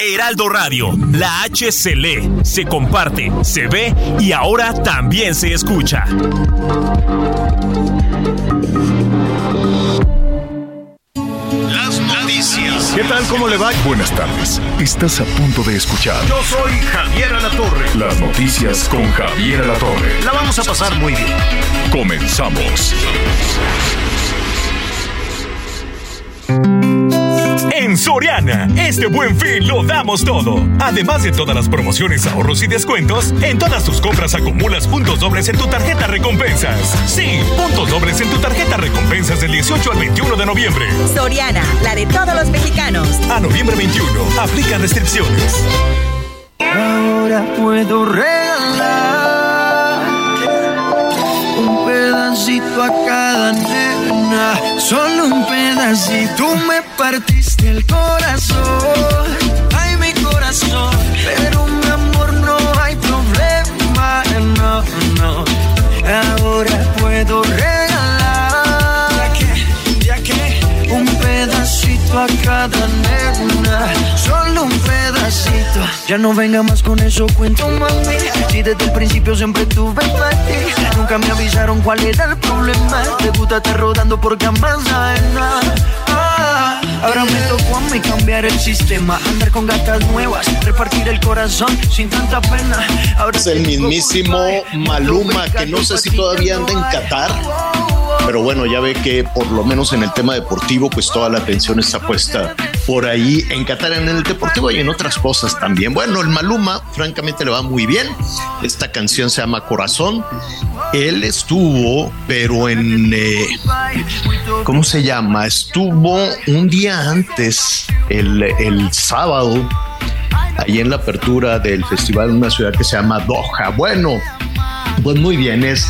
Heraldo Radio, la H se lee, se comparte, se ve y ahora también se escucha. Las noticias. ¿Qué tal? ¿Cómo le va? Buenas tardes. Estás a punto de escuchar Yo soy Javier Alatorre. las noticias con Javier Alatorre. La vamos a pasar muy bien. Comenzamos. En Soriana, este buen fin lo damos todo. Además de todas las promociones, ahorros y descuentos, en todas tus compras acumulas puntos dobles en tu tarjeta recompensas. Sí, puntos dobles en tu tarjeta recompensas del 18 al 21 de noviembre. Soriana, la de todos los mexicanos. A noviembre 21, aplica restricciones. Ahora puedo regalar un pedacito a cada nena, solo un pedacito. Me partiste el corazón, ay mi corazón, pero Ya no venga más con eso, cuento mami. Si desde el principio siempre tuve ti, nunca me avisaron cuál era el problema. Te gusta estar rodando por camas. Ah, ahora me tocó a mí cambiar el sistema, andar con gatas nuevas, repartir el corazón sin tanta pena. Ahora Es el mismísimo Maluma, que no sé si todavía anda en Qatar, pero bueno, ya ve que por lo menos en el tema deportivo, pues toda la atención está puesta por ahí en Qatar, en el deportivo y en otras cosas también. Bueno, el Maluma, francamente, le va muy bien. Esta canción se llama Corazón. Él estuvo, pero en, eh, ¿cómo se llama? Estuvo un día antes, el, el sábado, ahí en la apertura del festival en una ciudad que se llama Doha. Bueno, pues muy bien, es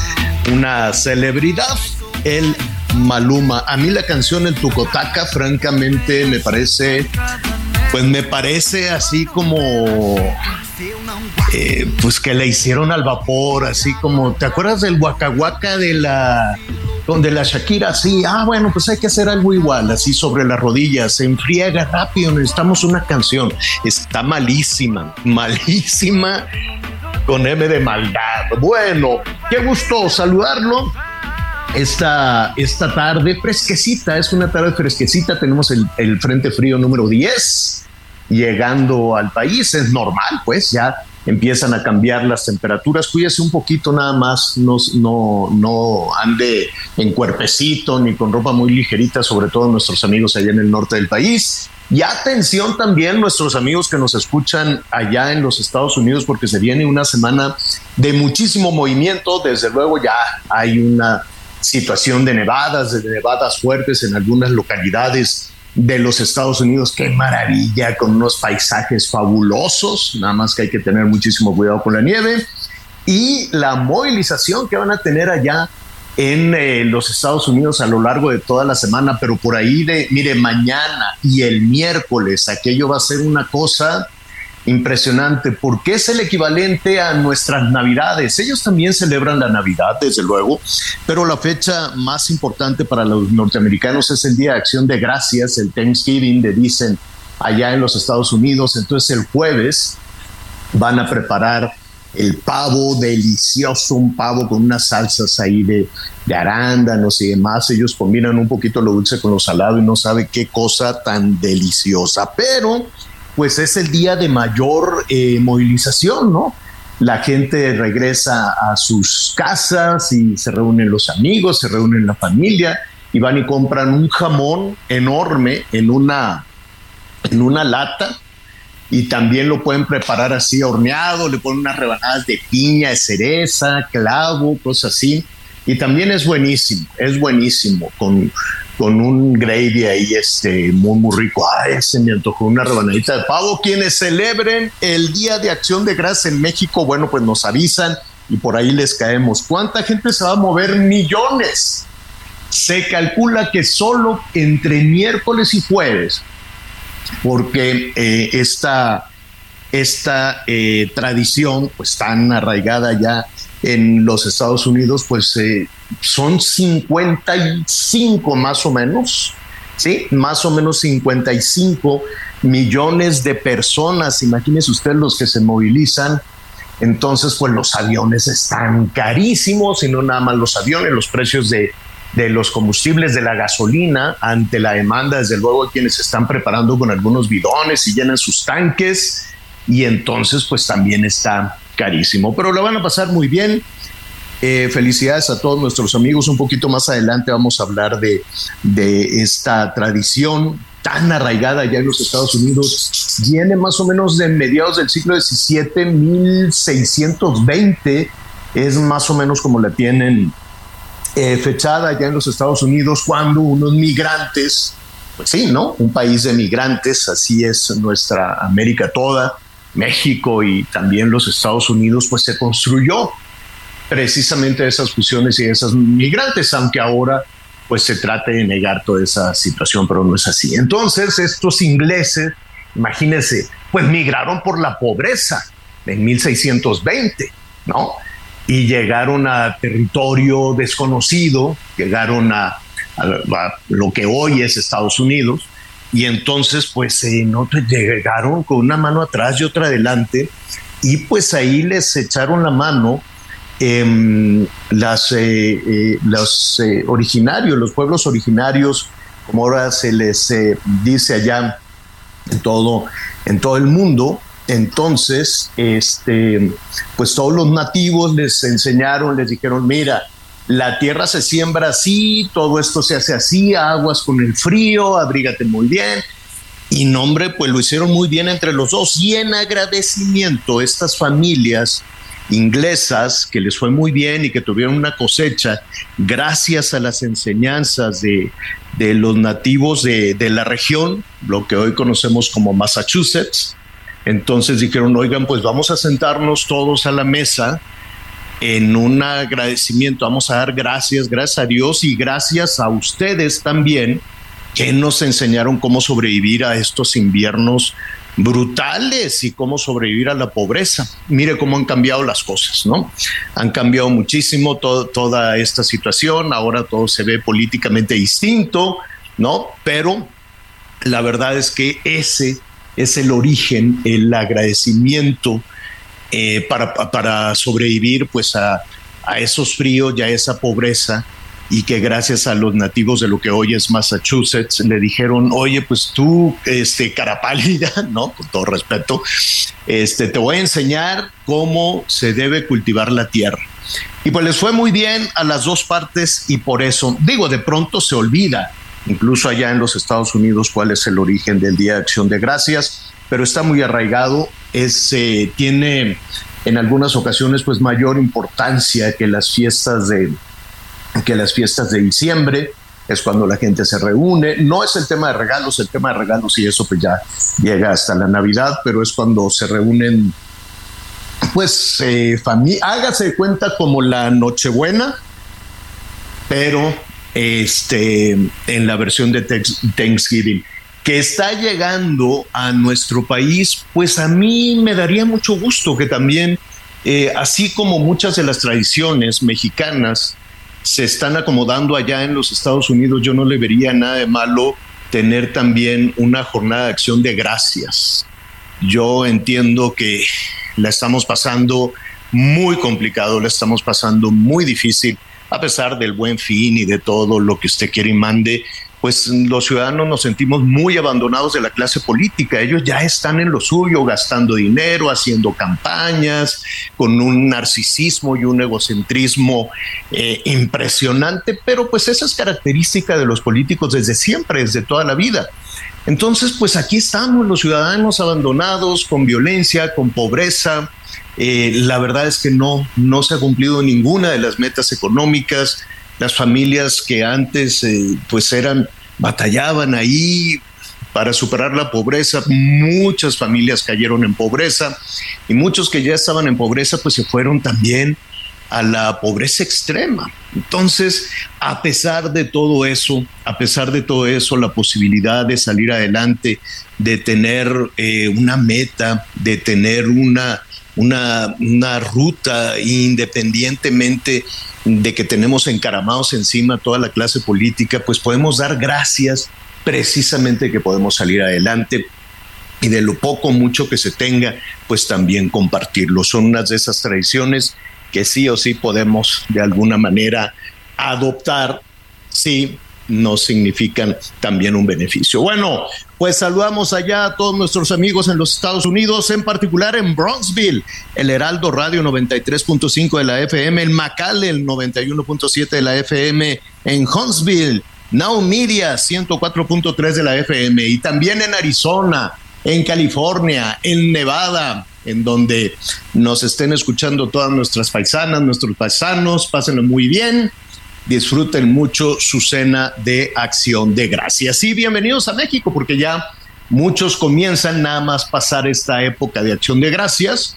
una celebridad, el Maluma. A mí la canción El Tucotaca, francamente, me parece, pues me parece así como, eh, pues que la hicieron al vapor, así como, ¿te acuerdas del Huacahuaca de la, donde la Shakira, sí, ah, bueno, pues hay que hacer algo igual, así sobre las rodillas, se enfriega rápido, necesitamos una canción. Está malísima, malísima con M de maldad. Bueno, qué gusto saludarlo. Esta, esta tarde fresquecita, es una tarde fresquecita, tenemos el, Frente Frío número 10 llegando al país, es normal, pues ya empiezan a cambiar las temperaturas, cuídese un poquito nada más, no, no, no ande en cuerpecito ni con ropa muy ligerita, sobre todo nuestros amigos allá en el norte del país. Y atención también nuestros amigos que nos escuchan allá en los Estados Unidos, porque se viene una semana de muchísimo movimiento. Desde luego ya hay una situación de nevadas, de nevadas fuertes en algunas localidades de los Estados Unidos. Qué maravilla, con unos paisajes fabulosos. Nada más que hay que tener muchísimo cuidado con la nieve. Y la movilización que van a tener allá en eh, los Estados Unidos a lo largo de toda la semana, pero por ahí de, mire, mañana y el miércoles, aquello va a ser una cosa impresionante, porque es el equivalente a nuestras navidades. Ellos también celebran la Navidad, desde luego, pero la fecha más importante para los norteamericanos es el Día de Acción de Gracias, el Thanksgiving, le dicen allá en los Estados Unidos. Entonces el jueves van a preparar el pavo delicioso, un pavo con unas salsas ahí de, de arándanos y demás. Ellos combinan un poquito lo dulce con lo salado y no sabe qué cosa tan deliciosa. Pero, pues es el día de mayor eh, movilización, ¿no? La gente regresa a sus casas y se reúnen los amigos, se reúnen la familia y van y compran un jamón enorme en una, en una lata y también lo pueden preparar así horneado, le ponen unas rebanadas de piña, de cereza, clavo, cosas así. Y también es buenísimo, es buenísimo, con, con un gravy ahí este, muy, muy rico. Ay, se me antojó una rebanadita de pavo. Quienes celebren el Día de Acción de Gracias en México, bueno, pues nos avisan y por ahí les caemos. ¿Cuánta gente se va a mover? Millones. Se calcula que solo entre miércoles y jueves, porque eh, esta, esta eh, tradición pues tan arraigada ya en los Estados Unidos, pues eh, son 55 más o menos, ¿sí? Más o menos 55 millones de personas, imagínense ustedes los que se movilizan. Entonces, pues los aviones están carísimos y no nada más los aviones, los precios de, de los combustibles, de la gasolina, ante la demanda, desde luego, hay quienes se están preparando con algunos bidones y llenan sus tanques y entonces pues también está carísimo, pero lo van a pasar muy bien. Eh, felicidades a todos nuestros amigos. Un poquito más adelante vamos a hablar de, esta tradición tan arraigada ya en los Estados Unidos. Viene más o menos de mediados del siglo XVII, 1620, es más o menos como la tienen eh, fechada ya en los Estados Unidos, cuando unos migrantes, pues sí, ¿no? Un país de migrantes, así es nuestra América toda, México y también los Estados Unidos, pues se construyó precisamente esas fusiones y esas migrantes, aunque ahora pues se trate de negar toda esa situación, pero no es así. Entonces estos ingleses, imagínense, pues migraron por la pobreza en 1620, ¿no? Y llegaron a territorio desconocido, llegaron a, lo que hoy es Estados Unidos, y entonces pues eh, no llegaron con una mano atrás y otra adelante, y pues ahí les echaron la mano Em, las, eh, eh, los eh, originarios, los pueblos originarios, como ahora se les dice allá en todo, en todo el mundo, entonces, este, pues todos los nativos les enseñaron, les dijeron, mira, la tierra se siembra así, todo esto se hace así, aguas con el frío, abrígate muy bien. Y nombre, pues lo hicieron muy bien entre los dos. Y en agradecimiento, estas familias inglesas que les fue muy bien y que tuvieron una cosecha gracias a las enseñanzas de, los nativos de, la región, lo que hoy conocemos como Massachusetts. Entonces dijeron, oigan, pues vamos a sentarnos todos a la mesa en un agradecimiento, vamos a dar gracias, gracias a Dios y gracias a ustedes también que nos enseñaron cómo sobrevivir a estos inviernos brutales y cómo sobrevivir a la pobreza. Mire cómo han cambiado las cosas, ¿no? Han cambiado muchísimo toda esta situación, ahora todo se ve políticamente distinto, ¿no? Pero la verdad es que ese es el origen, el agradecimiento eh, para, para, sobrevivir pues a, a esos fríos y a esa pobreza y que gracias a los nativos de lo que hoy es Massachusetts le dijeron, oye, pues tú, este, carapálida, ¿no? Con todo respeto, este, te voy a enseñar cómo se debe cultivar la tierra. Y pues les fue muy bien a las dos partes y por eso, digo, de pronto se olvida, incluso allá en los Estados Unidos, cuál es el origen del Día de Acción de Gracias, pero está muy arraigado, es, eh, tiene en algunas ocasiones pues mayor importancia que las fiestas de, que las fiestas de diciembre es cuando la gente se reúne. No es el tema de regalos, el tema de regalos y eso pues ya llega hasta la Navidad, pero es cuando se reúnen, pues, eh, familia, hágase de cuenta como la Nochebuena, pero este, en la versión de Thanksgiving que está llegando a nuestro país, pues a mí me daría mucho gusto que también, eh, así como muchas de las tradiciones mexicanas, se están acomodando allá en los Estados Unidos, yo no le vería nada de malo tener también una jornada de acción de gracias. Yo entiendo que la estamos pasando muy complicado, la estamos pasando muy difícil, a pesar del buen fin y de todo lo que usted quiere y mande pues los ciudadanos nos sentimos muy abandonados de la clase política. Ellos ya están en lo suyo, gastando dinero, haciendo campañas, con un narcisismo y un egocentrismo eh, impresionante, pero pues esa es característica de los políticos desde siempre, desde toda la vida. Entonces, pues aquí estamos los ciudadanos abandonados, con violencia, con pobreza. Eh, la verdad es que no, no se ha cumplido ninguna de las metas económicas las familias que antes eh, pues eran batallaban ahí para superar la pobreza. Muchas familias cayeron en pobreza y muchos que ya estaban en pobreza pues se fueron también a la pobreza extrema. Entonces, a pesar de todo eso, a pesar de todo eso, la posibilidad de salir adelante, de tener eh, una meta, de tener una, una, una ruta independientemente de que tenemos encaramados encima toda la clase política, pues podemos dar gracias precisamente que podemos salir adelante y de lo poco mucho que se tenga, pues también compartirlo. Son unas de esas tradiciones que sí o sí podemos de alguna manera adoptar si no significan también un beneficio. Bueno, pues saludamos allá a todos nuestros amigos en los Estados Unidos, en particular en Bronxville, el Heraldo Radio 93.5 de la FM, el Macal el 91.7 de la FM, en Huntsville, Now Media 104.3 de la FM y también en Arizona, en California, en Nevada, en donde nos estén escuchando todas nuestras paisanas, nuestros paisanos, pásenlo muy bien, disfruten mucho su cena de acción de gracias. Y bienvenidos a México, porque ya muchos comienzan nada más pasar esta época de acción de gracias,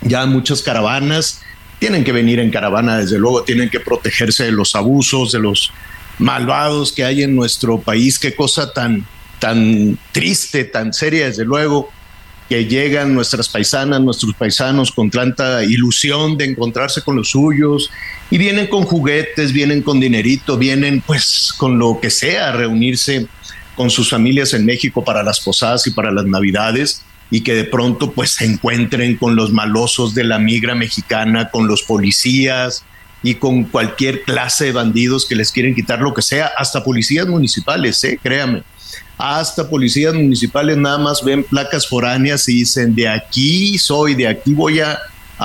ya muchas caravanas tienen que venir en caravana, desde luego tienen que protegerse de los abusos, de los malvados que hay en nuestro país, qué cosa tan, tan triste, tan seria, desde luego, que llegan nuestras paisanas, nuestros paisanos con tanta ilusión de encontrarse con los suyos y vienen con juguetes, vienen con dinerito, vienen pues con lo que sea a reunirse con sus familias en México para las posadas y para las navidades y que de pronto pues se encuentren con los malosos de la migra mexicana, con los policías y con cualquier clase de bandidos que les quieren quitar lo que sea, hasta policías municipales, ¿eh? créame hasta policías municipales nada más ven placas foráneas y dicen, de aquí soy, de aquí voy a,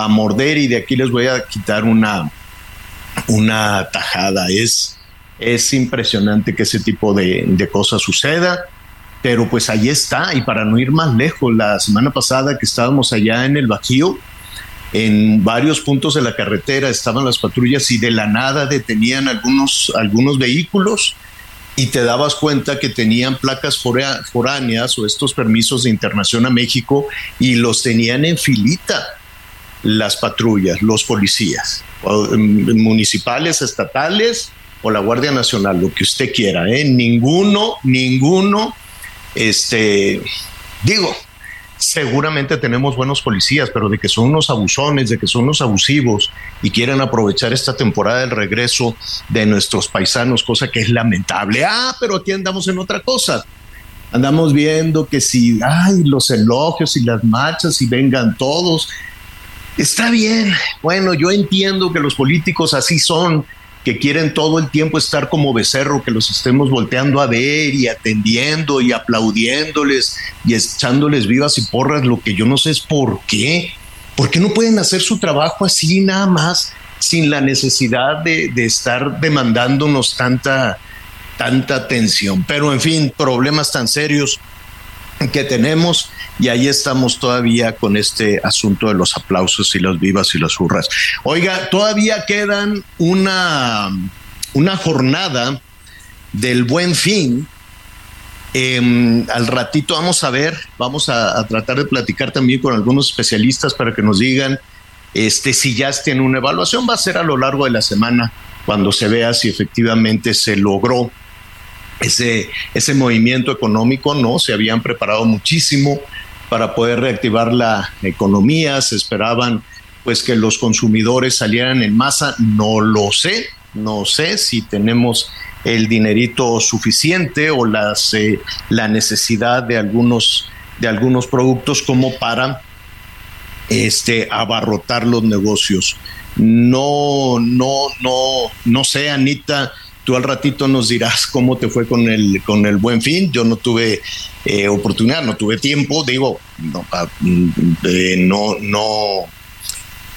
morder y de aquí les voy a quitar una, una tajada. Es, es impresionante que ese tipo de, de cosas suceda, pero pues ahí está. Y para no ir más lejos, la semana pasada que estábamos allá en el Bajío, en varios puntos de la carretera estaban las patrullas y de la nada detenían algunos, algunos vehículos y te dabas cuenta que tenían placas foráneas o estos permisos de internación a México y los tenían en filita las patrullas, los policías, municipales, estatales o la Guardia Nacional, lo que usted quiera, ¿eh? Ninguno, ninguno, este, digo, seguramente tenemos buenos policías, pero de que son unos abusones, de que son unos abusivos y quieren aprovechar esta temporada del regreso de nuestros paisanos, cosa que es lamentable. Ah, pero aquí andamos en otra cosa. Andamos viendo que si, ay, los elogios y las marchas y vengan todos. Está bien. Bueno, yo entiendo que los políticos así son, que quieren todo el tiempo estar como becerro, que los estemos volteando a ver y atendiendo y aplaudiéndoles y echándoles vivas y porras, lo que yo no sé es por qué. ¿Por qué no pueden hacer su trabajo así nada más, sin la necesidad de, de estar demandándonos tanta, tanta atención? Pero en fin, problemas tan serios que tenemos y ahí estamos todavía con este asunto de los aplausos y las vivas y las hurras. Oiga, todavía quedan una, una jornada del buen fin. Em, al ratito vamos a ver, vamos a, tratar de platicar también con algunos especialistas para que nos digan este, si ya tienen una evaluación. Va a ser a lo largo de la semana cuando se vea si efectivamente se logró ese, ese movimiento económico, ¿no? Se habían preparado muchísimo para poder reactivar la economía, se esperaban pues que los consumidores salieran en masa, no lo sé, no sé si tenemos el dinerito suficiente o las, eh, la necesidad de algunos, de algunos productos como para este, abarrotar los negocios. No, no, no, no sé, Anita, Tú al ratito nos dirás cómo te fue con el, con el buen fin. Yo no tuve eh, oportunidad, no tuve tiempo, digo, no, eh, no, no,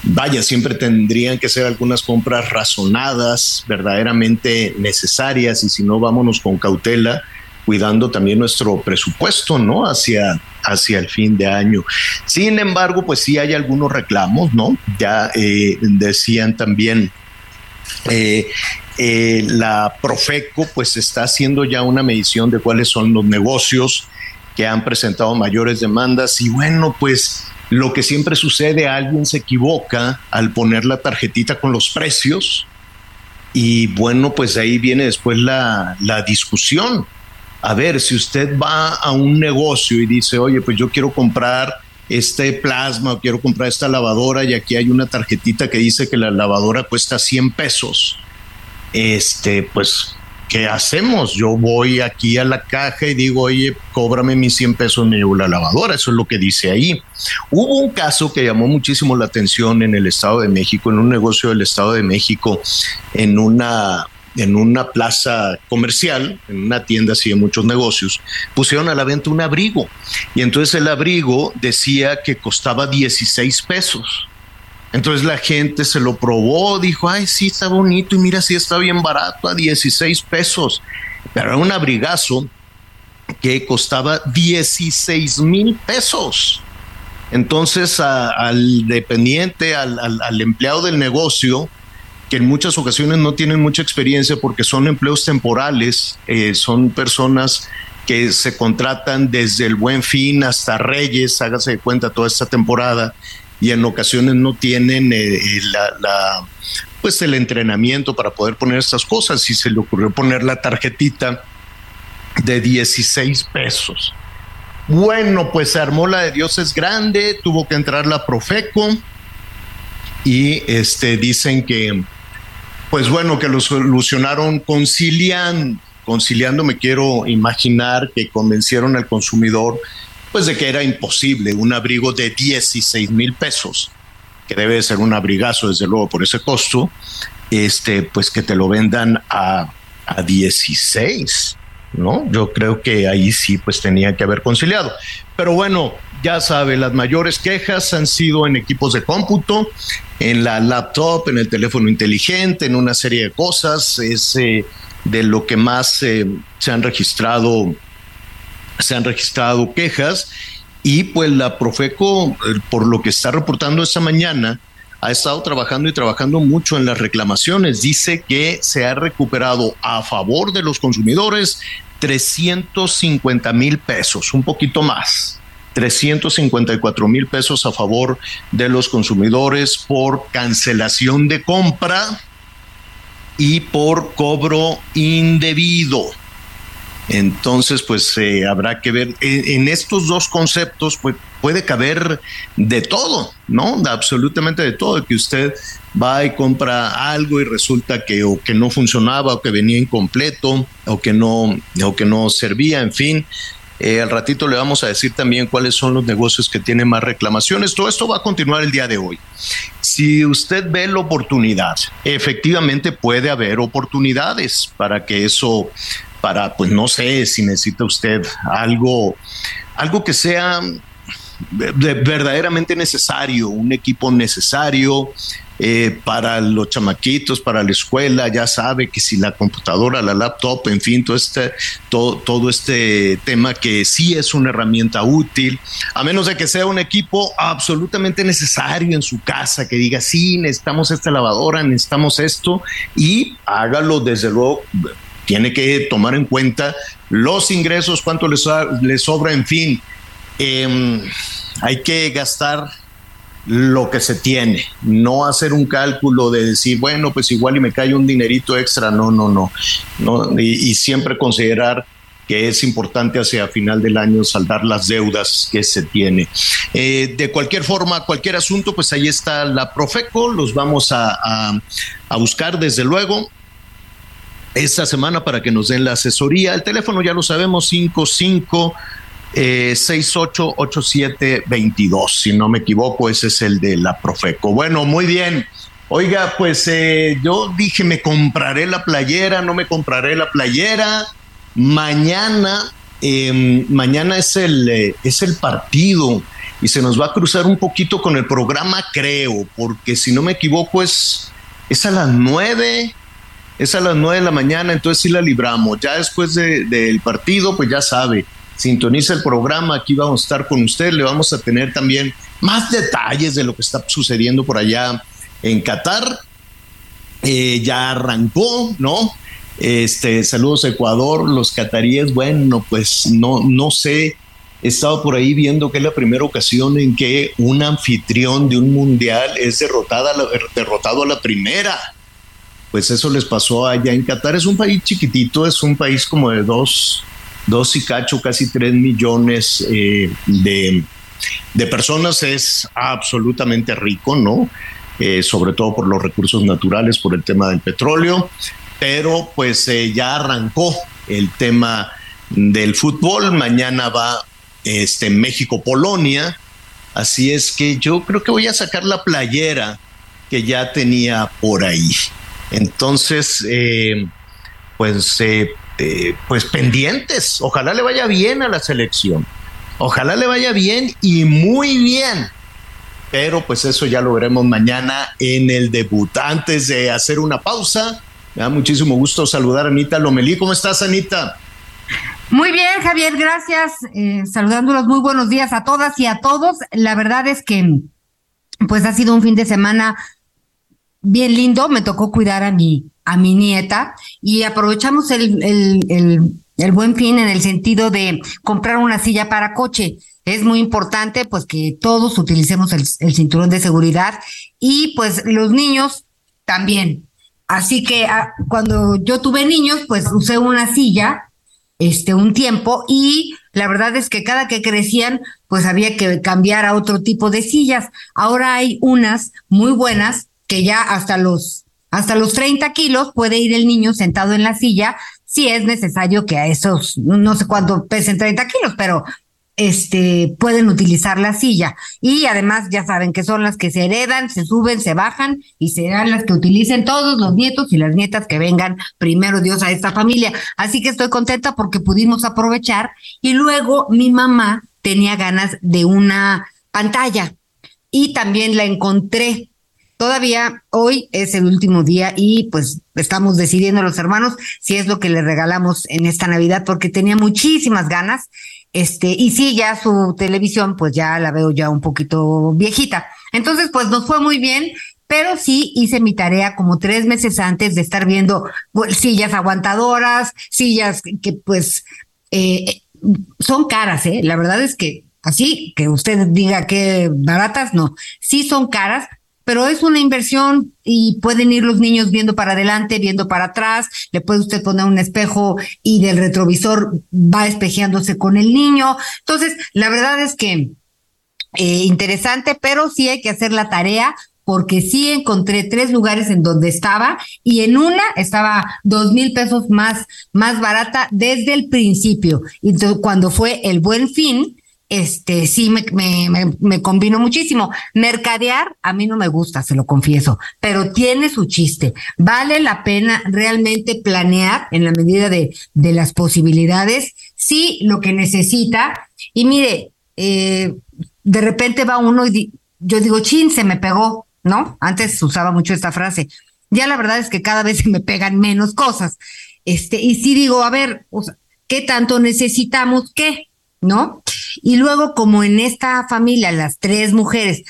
vaya, siempre tendrían que ser algunas compras razonadas, verdaderamente necesarias, y si no, vámonos con cautela, cuidando también nuestro presupuesto, ¿no? Hacia, hacia el fin de año. Sin embargo, pues sí hay algunos reclamos, ¿no? Ya eh, decían también eh, la Profeco pues está haciendo ya una medición de cuáles son los negocios que han presentado mayores demandas y bueno, pues lo que siempre sucede, alguien se equivoca al poner la tarjetita con los precios y bueno, pues ahí viene después la, la discusión. A ver, si usted va a un negocio y dice, oye, pues yo quiero comprar este plasma o quiero comprar esta lavadora y aquí hay una tarjetita que dice que la lavadora cuesta 100 pesos. Este, pues, ¿qué hacemos? Yo voy aquí a la caja y digo, oye, cóbrame mis 100 pesos, me llevo la lavadora. Eso es lo que dice ahí. Hubo un caso que llamó muchísimo la atención en el Estado de México, en un negocio del Estado de México, en una en una plaza comercial, en una tienda así de muchos negocios, pusieron a la venta un abrigo. Y entonces el abrigo decía que costaba 16 pesos. Entonces la gente se lo probó, dijo, ay, sí, está bonito y mira, sí está bien barato, a 16 pesos. Pero era un abrigazo que costaba 16 mil pesos. Entonces al dependiente, al empleado del negocio, que en muchas ocasiones no tienen mucha experiencia porque son empleos temporales, eh, son personas que se contratan desde el buen fin hasta Reyes, hágase de cuenta toda esta temporada, y en ocasiones no tienen eh, eh, la, pues el entrenamiento para poder poner estas cosas y se le ocurrió poner la tarjetita de 16 pesos. Bueno, pues se armó la de Dios es grande, tuvo que entrar la Profeco y este dicen que pues bueno, que lo solucionaron conciliando. Conciliando me quiero imaginar que convencieron al consumidor pues de que era imposible un abrigo de 16 mil pesos, que debe ser un abrigazo desde luego por ese costo, este, pues que te lo vendan a, a 16, ¿no? Yo creo que ahí sí pues tenía que haber conciliado. Pero bueno, ya sabe, las mayores quejas han sido en equipos de cómputo, en la laptop, en el teléfono inteligente, en una serie de cosas. Es eh, de lo que más eh, se han registrado, se han registrado quejas. Y pues la Profeco, eh, por lo que está reportando esta mañana, ha estado trabajando y trabajando mucho en las reclamaciones. Dice que se ha recuperado a favor de los consumidores 350 mil pesos, un poquito más. 354 mil pesos a favor de los consumidores por cancelación de compra y por cobro indebido. Entonces, pues eh, habrá que ver, en, estos dos conceptos pues, puede caber de todo, ¿no? absolutamente de todo, que usted va y compra algo y resulta que que no funcionaba o que venía incompleto o que no o que no servía, en fin, eh, al ratito le vamos a decir también cuáles son los negocios que tienen más reclamaciones. Todo esto va a continuar el día de hoy. Si usted ve la oportunidad, efectivamente puede haber oportunidades para que eso, para, pues no sé si necesita usted algo, algo que sea verdaderamente necesario, un equipo necesario, eh, para los chamaquitos, para la escuela, ya sabe que si la computadora, la laptop, en fin, todo este, todo, todo este tema que sí es una herramienta útil, a menos de que sea un equipo absolutamente necesario en su casa, que diga, sí, necesitamos esta lavadora, necesitamos esto, y hágalo desde luego tiene que tomar en cuenta los ingresos, cuánto les, sobra, en fin. Em, hay que gastar lo que se tiene, no hacer un cálculo de decir, bueno, pues igual y me cae un dinerito extra, no, no, no, no y, siempre considerar que es importante hacia final del año saldar las deudas que se tiene. Eh, de cualquier forma, cualquier asunto, pues ahí está la Profeco, los vamos a, a buscar desde luego esta semana para que nos den la asesoría. El teléfono ya lo sabemos, 55 eh, 688722, si no me equivoco, ese es el de la Profeco. Bueno, muy bien. Oiga, pues eh, yo dije, me compraré la playera, no me compraré la playera. Mañana, em, mañana es el, eh, es el partido y se nos va a cruzar un poquito con el programa, creo, porque si no me equivoco es, es a las nueve, es a las nueve de la mañana, entonces sí la libramos. Ya después del partido, pues ya sabe, sintoniza el programa, aquí vamos a estar con usted, le vamos a tener también más detalles de lo que está sucediendo por allá en Qatar. eh, ya arrancó, ¿no? Este, saludos a Ecuador, los cataríes, bueno, pues no, no sé, he estado por ahí viendo que es la primera ocasión en que un anfitrión de un mundial es derrotado a la primera. Pues eso les pasó allá en Qatar. Es un país chiquitito, es un país como de dos, dos y cacho, casi tres millones eh, de, de personas. Es absolutamente rico, ¿no? Eh, sobre todo por los recursos naturales, por el tema del petróleo pero pues eh, ya arrancó el tema del fútbol. Mañana va este México-Polonia. Así es que yo creo que voy a sacar la playera que ya tenía por ahí. Entonces, eh, pues, eh, pues pendientes. Ojalá le vaya bien a la selección. Ojalá le vaya bien y muy bien. Pero pues eso ya lo veremos mañana en el debut. Antes de hacer una pausa, me da muchísimo gusto saludar a Anita Lomelí. ¿Cómo estás, Anita? Muy bien, Javier, gracias. Eh, saludándolos, muy buenos días a todas y a todos. La verdad es que, pues ha sido un fin de semana bien lindo. Me tocó cuidar a mi, a mi nieta y aprovechamos el, el, el buen fin en el sentido de comprar una silla para coche. Es muy importante, pues, que todos utilicemos el, el cinturón de seguridad y, pues, los niños también Así que ah, cuando yo tuve niños, pues usé una silla, este, un tiempo, y la verdad es que cada que crecían, pues había que cambiar a otro tipo de sillas. Ahora hay unas muy buenas que ya hasta los, hasta los 30 kilos puede ir el niño sentado en la silla si es necesario que a esos, no sé cuánto pesen 30 kilos, pero este, pueden utilizar la silla. Y además ya saben que son las que se heredan, se suben, se bajan y serán las que utilicen todos los nietos y las nietas que vengan primero Dios a esta familia. Así que estoy contenta porque pudimos aprovechar y luego mi mamá tenía ganas de una pantalla y también la encontré. Todavía hoy es el último día y pues estamos decidiendo los hermanos si es lo que le regalamos en esta Navidad porque tenía muchísimas ganas este, y sí, ya su televisión, pues ya la veo ya un poquito viejita. Entonces, pues nos fue muy bien, pero sí hice mi tarea como tres meses antes de estar viendo pues, sillas aguantadoras, sillas que pues eh, son caras, ¿eh? La verdad es que así, que usted diga que baratas, no, sí son caras, pero es una inversión y pueden ir los niños viendo para adelante, viendo para atrás, le puede usted poner un espejo y del retrovisor va espejeándose con el niño. Entonces, la verdad es que eh, interesante, pero sí hay que hacer la tarea porque sí encontré tres lugares en donde estaba y en una estaba dos mil pesos más, más barata desde el principio. Y cuando fue el buen fin, este sí me, me, me, combino muchísimo. Mercadear a mí no me gusta, se lo confieso, pero tiene su chiste. Vale la pena realmente planear en la medida de, de las posibilidades, sí lo que necesita. Y mire, eh, de repente va uno y yo digo, chin, se me pegó, ¿no? Antes usaba mucho esta frase. Ya la verdad es que cada vez se me pegan menos cosas. Este, y sí digo, a ver, ¿qué tanto necesitamos? ¿Qué? ¿No? Y luego, como en esta familia, las tres mujeres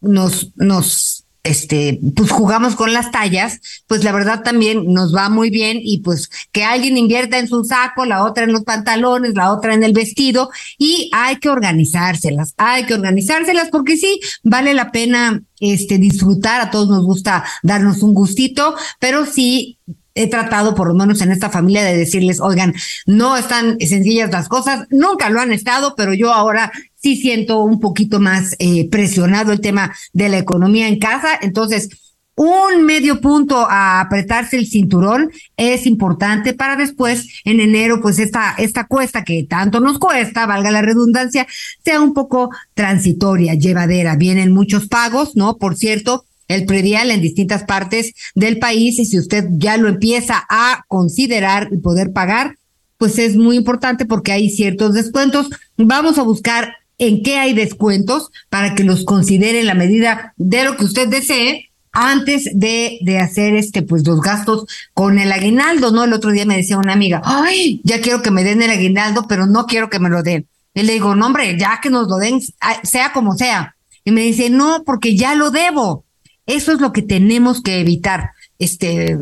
nos, nos, este, pues jugamos con las tallas, pues la verdad también nos va muy bien y pues que alguien invierta en su saco, la otra en los pantalones, la otra en el vestido y hay que organizárselas, hay que organizárselas porque sí, vale la pena este disfrutar, a todos nos gusta darnos un gustito, pero sí he tratado, por lo menos en esta familia, de decirles, oigan, no están sencillas las cosas, nunca lo han estado, pero yo ahora sí siento un poquito más eh, presionado el tema de la economía en casa. Entonces, un medio punto a apretarse el cinturón es importante para después, en enero, pues esta, esta cuesta que tanto nos cuesta, valga la redundancia, sea un poco transitoria, llevadera. Vienen muchos pagos, ¿no? Por cierto, el predial en distintas partes del país y si usted ya lo empieza a considerar y poder pagar, pues es muy importante porque hay ciertos descuentos. Vamos a buscar en qué hay descuentos para que los considere en la medida de lo que usted desee antes de, de hacer este, pues los gastos con el aguinaldo, ¿no? El otro día me decía una amiga, ay, ya quiero que me den el aguinaldo, pero no quiero que me lo den. Y le digo, no, hombre, ya que nos lo den, sea como sea. Y me dice, no, porque ya lo debo. Eso es lo que tenemos que evitar, este,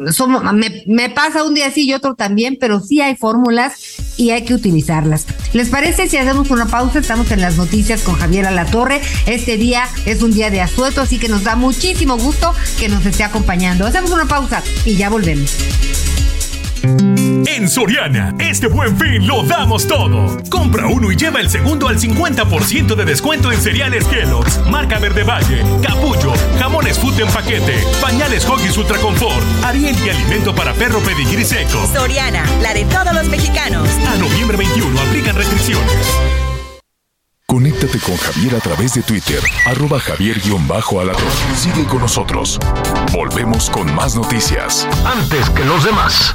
me, me, pasa un día sí y otro también, pero sí hay fórmulas y hay que utilizarlas. ¿Les parece si hacemos una pausa? Estamos en las noticias con Javier Alatorre. Este día es un día de asueto, así que nos da muchísimo gusto que nos esté acompañando. Hacemos una pausa y ya volvemos. En Soriana, este buen fin lo damos todo. Compra uno y lleva el segundo al 50% de descuento en cereales Kellogg's, marca Verde Valle, Capullo, jamones Food en paquete, pañales Hoggies Ultra Confort, Ariel y alimento para perro pedigrí seco. Soriana, la de todos los mexicanos. A noviembre 21 aplican restricciones. Conéctate con Javier a través de Twitter, arroba javier-alatón. Sigue con nosotros. Volvemos con más noticias. Antes que los demás.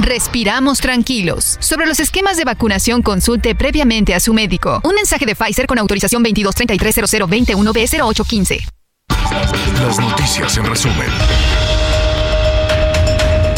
respiramos tranquilos. Sobre los esquemas de vacunación, consulte previamente a su médico. Un mensaje de Pfizer con autorización 22330021B0815. Las noticias en resumen.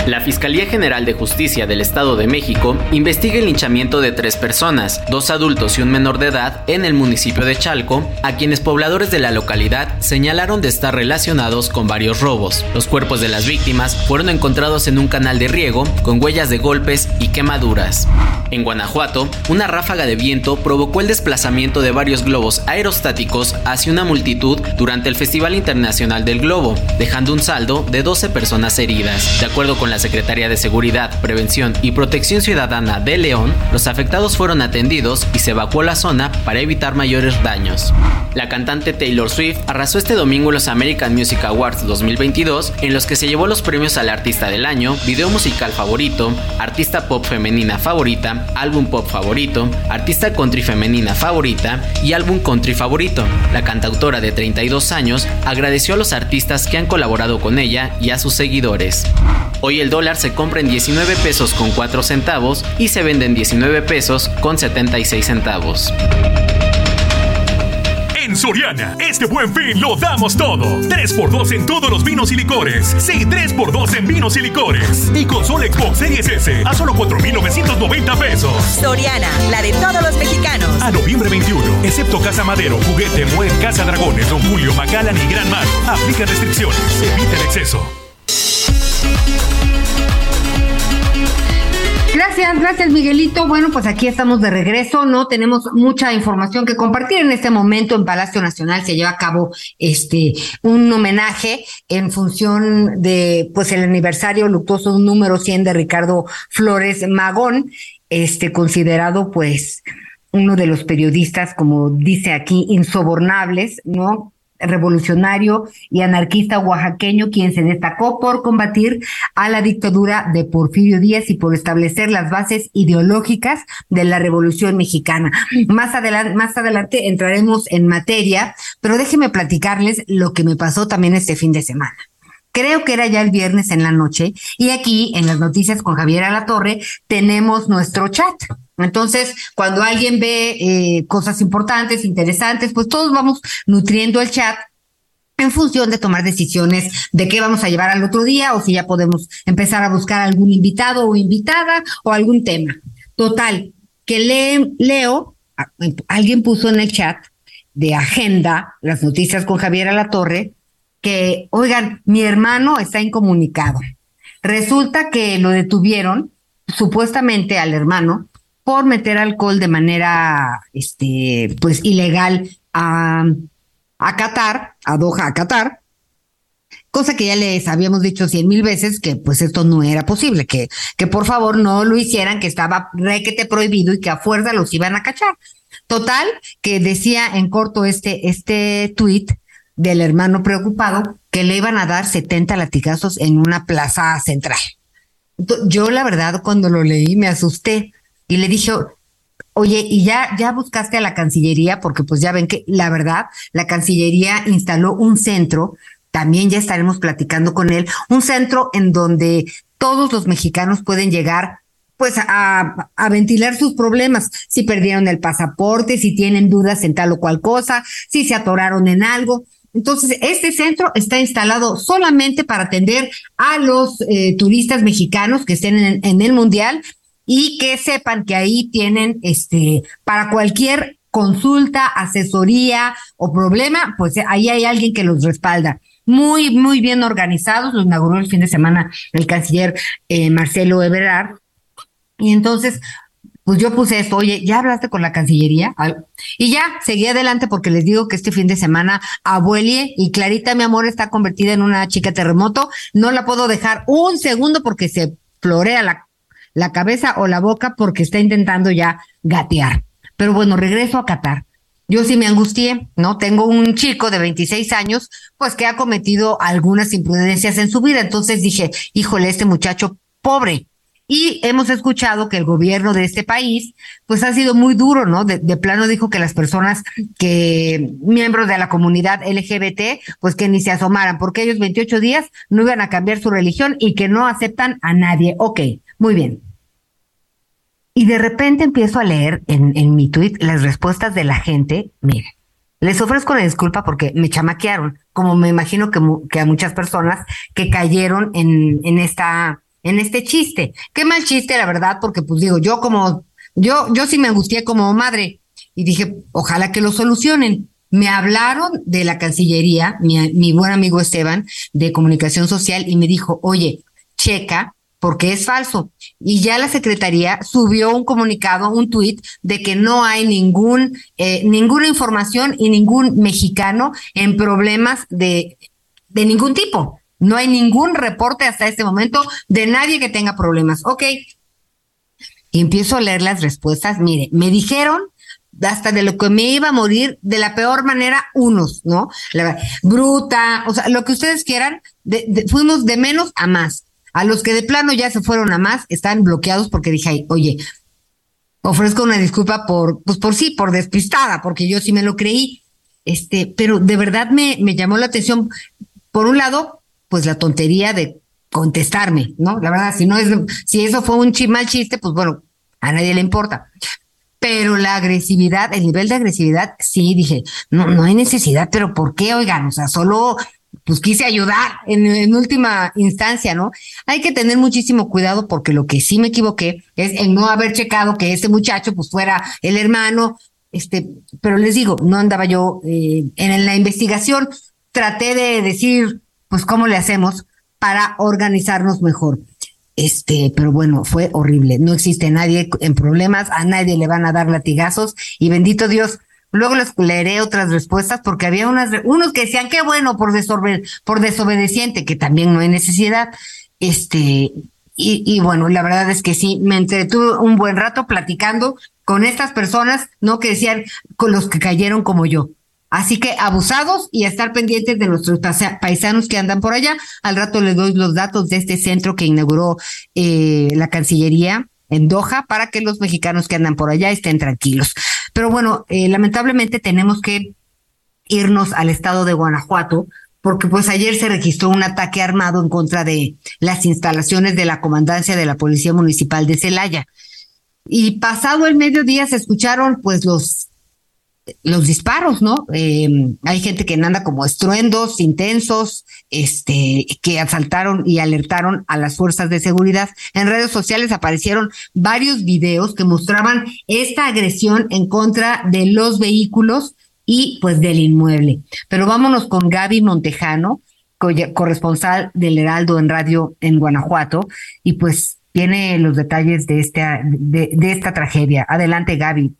La Fiscalía General de Justicia del Estado de México investiga el linchamiento de tres personas, dos adultos y un menor de edad, en el municipio de Chalco, a quienes pobladores de la localidad señalaron de estar relacionados con varios robos. Los cuerpos de las víctimas fueron encontrados en un canal de riego con huellas de golpes y quemaduras. En Guanajuato, una ráfaga de viento provocó el desplazamiento de varios globos aerostáticos hacia una multitud durante el Festival Internacional del Globo, dejando un saldo de 12 personas heridas. De acuerdo con la Secretaría de Seguridad, Prevención y Protección Ciudadana de León, los afectados fueron atendidos y se evacuó la zona para evitar mayores daños. La cantante Taylor Swift arrasó este domingo los American Music Awards 2022, en los que se llevó los premios al Artista del Año, Video Musical Favorito, Artista Pop Femenina Favorita, Álbum Pop Favorito, Artista Country Femenina Favorita y Álbum Country Favorito. La cantautora de 32 años agradeció a los artistas que han colaborado con ella y a sus seguidores. Hoy el dólar se compra en 19 pesos con 4 centavos y se vende en 19 pesos con 76 centavos. En Soriana, este buen fin lo damos todo. 3x2 en todos los vinos y licores. Sí, 3x2 en vinos y licores. Y consola Xbox Series S a solo 4,990 pesos. Soriana, la de todos los mexicanos. A noviembre 21, excepto Casa Madero, Juguete, Muel, Casa Dragones, Don Julio, Macallan y Gran Mar. Aplica restricciones. Evita el exceso. Gracias, gracias Miguelito. Bueno, pues aquí estamos de regreso, ¿no? Tenemos mucha información que compartir. En este momento en Palacio Nacional se lleva a cabo este un homenaje en función de pues el aniversario luctuoso número 100 de Ricardo Flores Magón, este considerado pues uno de los periodistas, como dice aquí, insobornables, ¿no? Revolucionario y anarquista oaxaqueño, quien se destacó por combatir a la dictadura de Porfirio Díaz y por establecer las bases ideológicas de la Revolución Mexicana. Más adelante, más adelante entraremos en materia, pero déjenme platicarles lo que me pasó también este fin de semana. Creo que era ya el viernes en la noche y aquí en las noticias con Javier Alatorre tenemos nuestro chat. Entonces, cuando alguien ve eh, cosas importantes, interesantes, pues todos vamos nutriendo el chat en función de tomar decisiones de qué vamos a llevar al otro día o si ya podemos empezar a buscar algún invitado o invitada o algún tema. Total, que le, leo, alguien puso en el chat de agenda las noticias con Javier Alatorre que, oigan, mi hermano está incomunicado. Resulta que lo detuvieron, supuestamente al hermano, por meter alcohol de manera, este, pues ilegal a, a Qatar, a Doha, a Qatar. cosa que ya les habíamos dicho cien mil veces que pues esto no era posible, que, que por favor no lo hicieran, que estaba requete prohibido y que a fuerza los iban a cachar. Total, que decía en corto este, este tweet del hermano preocupado que le iban a dar 70 latigazos en una plaza central. Yo la verdad cuando lo leí me asusté y le dije, oye, ¿y ya, ya buscaste a la Cancillería? Porque pues ya ven que la verdad, la Cancillería instaló un centro, también ya estaremos platicando con él, un centro en donde todos los mexicanos pueden llegar pues a, ventilar sus problemas, si perdieron el pasaporte, si tienen dudas en tal o cual cosa, si se atoraron en algo. Entonces, este centro está instalado solamente para atender a los eh, turistas mexicanos que estén en, el Mundial y que sepan que ahí tienen, este, para cualquier consulta, asesoría o problema, pues ahí hay alguien que los respalda. Muy, muy bien organizados, lo inauguró el fin de semana el canciller eh, Marcelo Ebrard. Y entonces, pues yo puse esto, oye, ¿ya hablaste con la Cancillería? Y ya, seguí adelante porque les digo que este fin de semana abuelie y Clarita, mi amor, está convertida en una chica terremoto. No la puedo dejar un segundo porque se florea la, la cabeza o la boca porque está intentando ya gatear. Pero bueno, regreso a Qatar. Yo sí me angustié, ¿no? Tengo un chico de 26 años, pues que ha cometido algunas imprudencias en su vida. Entonces dije, híjole, este muchacho pobre, y hemos escuchado que el gobierno de este país, pues ha sido muy duro, ¿no? De, de, plano dijo que las personas que, miembros de la comunidad LGBT, pues que ni se asomaran, porque ellos 28 días no iban a cambiar su religión y que no aceptan a nadie. Ok, muy bien. Y de repente empiezo a leer en, en mi tweet las respuestas de la gente. Miren, les ofrezco una disculpa porque me chamaquearon, como me imagino que, que a muchas personas que cayeron en, en esta en este chiste. Qué mal chiste, la verdad, porque pues digo, yo como, yo, yo sí me angustié como madre y dije, ojalá que lo solucionen. Me hablaron de la Cancillería, mi, mi buen amigo Esteban, de comunicación social, y me dijo, oye, checa, porque es falso. Y ya la Secretaría subió un comunicado, un tuit, de que no hay ningún, eh, ninguna información y ningún mexicano en problemas de, de ningún tipo. No hay ningún reporte hasta este momento de nadie que tenga problemas. Ok. Y empiezo a leer las respuestas. Mire, me dijeron hasta de lo que me iba a morir de la peor manera unos, ¿no? La, bruta, o sea, lo que ustedes quieran, de, fuimos de menos a más. A los que de plano ya se fueron a más, están bloqueados porque dije, oye, ofrezco una disculpa por, pues por sí, por despistada, porque yo sí me lo creí. Este, pero de verdad me, me llamó la atención. Por un lado, pues la tontería de contestarme, ¿no? La verdad, si no es, si eso fue un mal chiste, pues bueno, a nadie le importa. Pero la agresividad, el nivel de agresividad, sí, dije, no, no hay necesidad, pero ¿por qué? Oigan, o sea, solo pues quise ayudar en, en, última instancia, ¿no? Hay que tener muchísimo cuidado porque lo que sí me equivoqué es el no haber checado que ese muchacho pues fuera el hermano, este, pero les digo, no andaba yo eh, en la investigación, traté de decir pues cómo le hacemos para organizarnos mejor. Este, pero bueno, fue horrible. No existe nadie en problemas, a nadie le van a dar latigazos y bendito Dios. Luego les leeré otras respuestas porque había unas, unos que decían qué bueno por, desobe, por desobedeciente, que también no hay necesidad. Este, y, y bueno, la verdad es que sí, me entretuve un buen rato platicando con estas personas, no que decían con los que cayeron como yo. Así que abusados y a estar pendientes de nuestros paisanos que andan por allá. Al rato les doy los datos de este centro que inauguró eh, la Cancillería en Doha para que los mexicanos que andan por allá estén tranquilos. Pero bueno, eh, lamentablemente tenemos que irnos al estado de Guanajuato porque pues ayer se registró un ataque armado en contra de las instalaciones de la comandancia de la Policía Municipal de Celaya. Y pasado el mediodía se escucharon pues los los disparos, ¿no? Eh, hay gente que anda como estruendos intensos, este, que asaltaron y alertaron a las fuerzas de seguridad. En redes sociales aparecieron varios videos que mostraban esta agresión en contra de los vehículos y pues del inmueble. Pero vámonos con Gaby Montejano, corresponsal del Heraldo en Radio en Guanajuato, y pues tiene los detalles de esta, de, de esta tragedia. Adelante, Gaby.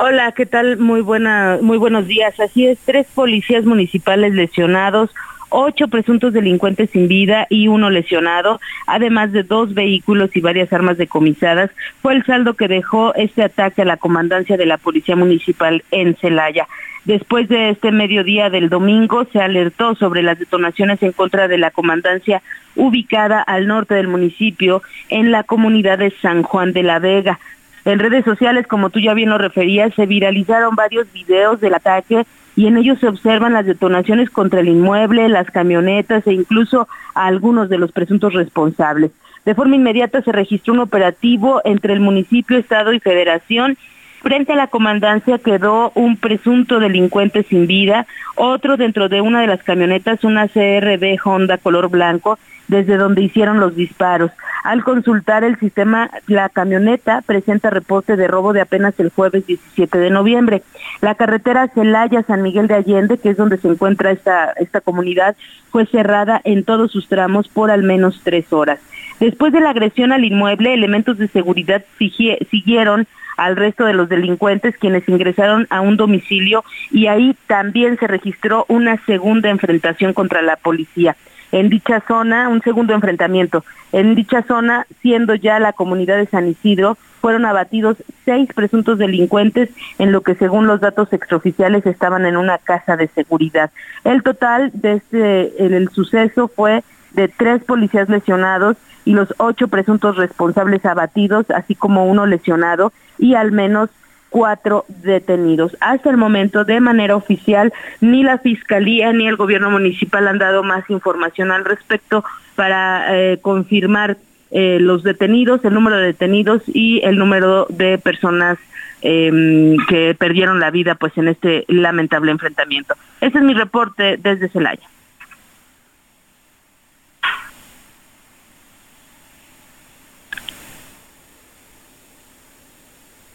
Hola, ¿qué tal? Muy buena, muy buenos días. Así es, tres policías municipales lesionados, ocho presuntos delincuentes sin vida y uno lesionado, además de dos vehículos y varias armas decomisadas, fue el saldo que dejó este ataque a la comandancia de la Policía Municipal en Celaya. Después de este mediodía del domingo se alertó sobre las detonaciones en contra de la comandancia ubicada al norte del municipio en la comunidad de San Juan de la Vega. En redes sociales, como tú ya bien lo referías, se viralizaron varios videos del ataque y en ellos se observan las detonaciones contra el inmueble, las camionetas e incluso a algunos de los presuntos responsables. De forma inmediata se registró un operativo entre el municipio, estado y federación. Frente a la comandancia quedó un presunto delincuente sin vida, otro dentro de una de las camionetas, una CRB Honda color blanco, desde donde hicieron los disparos. Al consultar el sistema, la camioneta presenta reporte de robo de apenas el jueves 17 de noviembre. La carretera Celaya-San Miguel de Allende, que es donde se encuentra esta, esta comunidad, fue cerrada en todos sus tramos por al menos tres horas. Después de la agresión al inmueble, elementos de seguridad siguieron al resto de los delincuentes quienes ingresaron a un domicilio y ahí también se registró una segunda enfrentación contra la policía en dicha zona, un segundo enfrentamiento. En dicha zona, siendo ya la comunidad de San Isidro, fueron abatidos seis presuntos delincuentes en lo que según los datos extraoficiales estaban en una casa de seguridad. El total de este, el suceso fue de tres policías lesionados y los ocho presuntos responsables abatidos, así como uno lesionado y al menos cuatro detenidos. Hasta el momento, de manera oficial, ni la Fiscalía ni el gobierno municipal han dado más información al respecto para eh, confirmar eh, los detenidos, el número de detenidos y el número de personas em, que perdieron la vida pues en este lamentable enfrentamiento. Ese es mi reporte desde Celaya.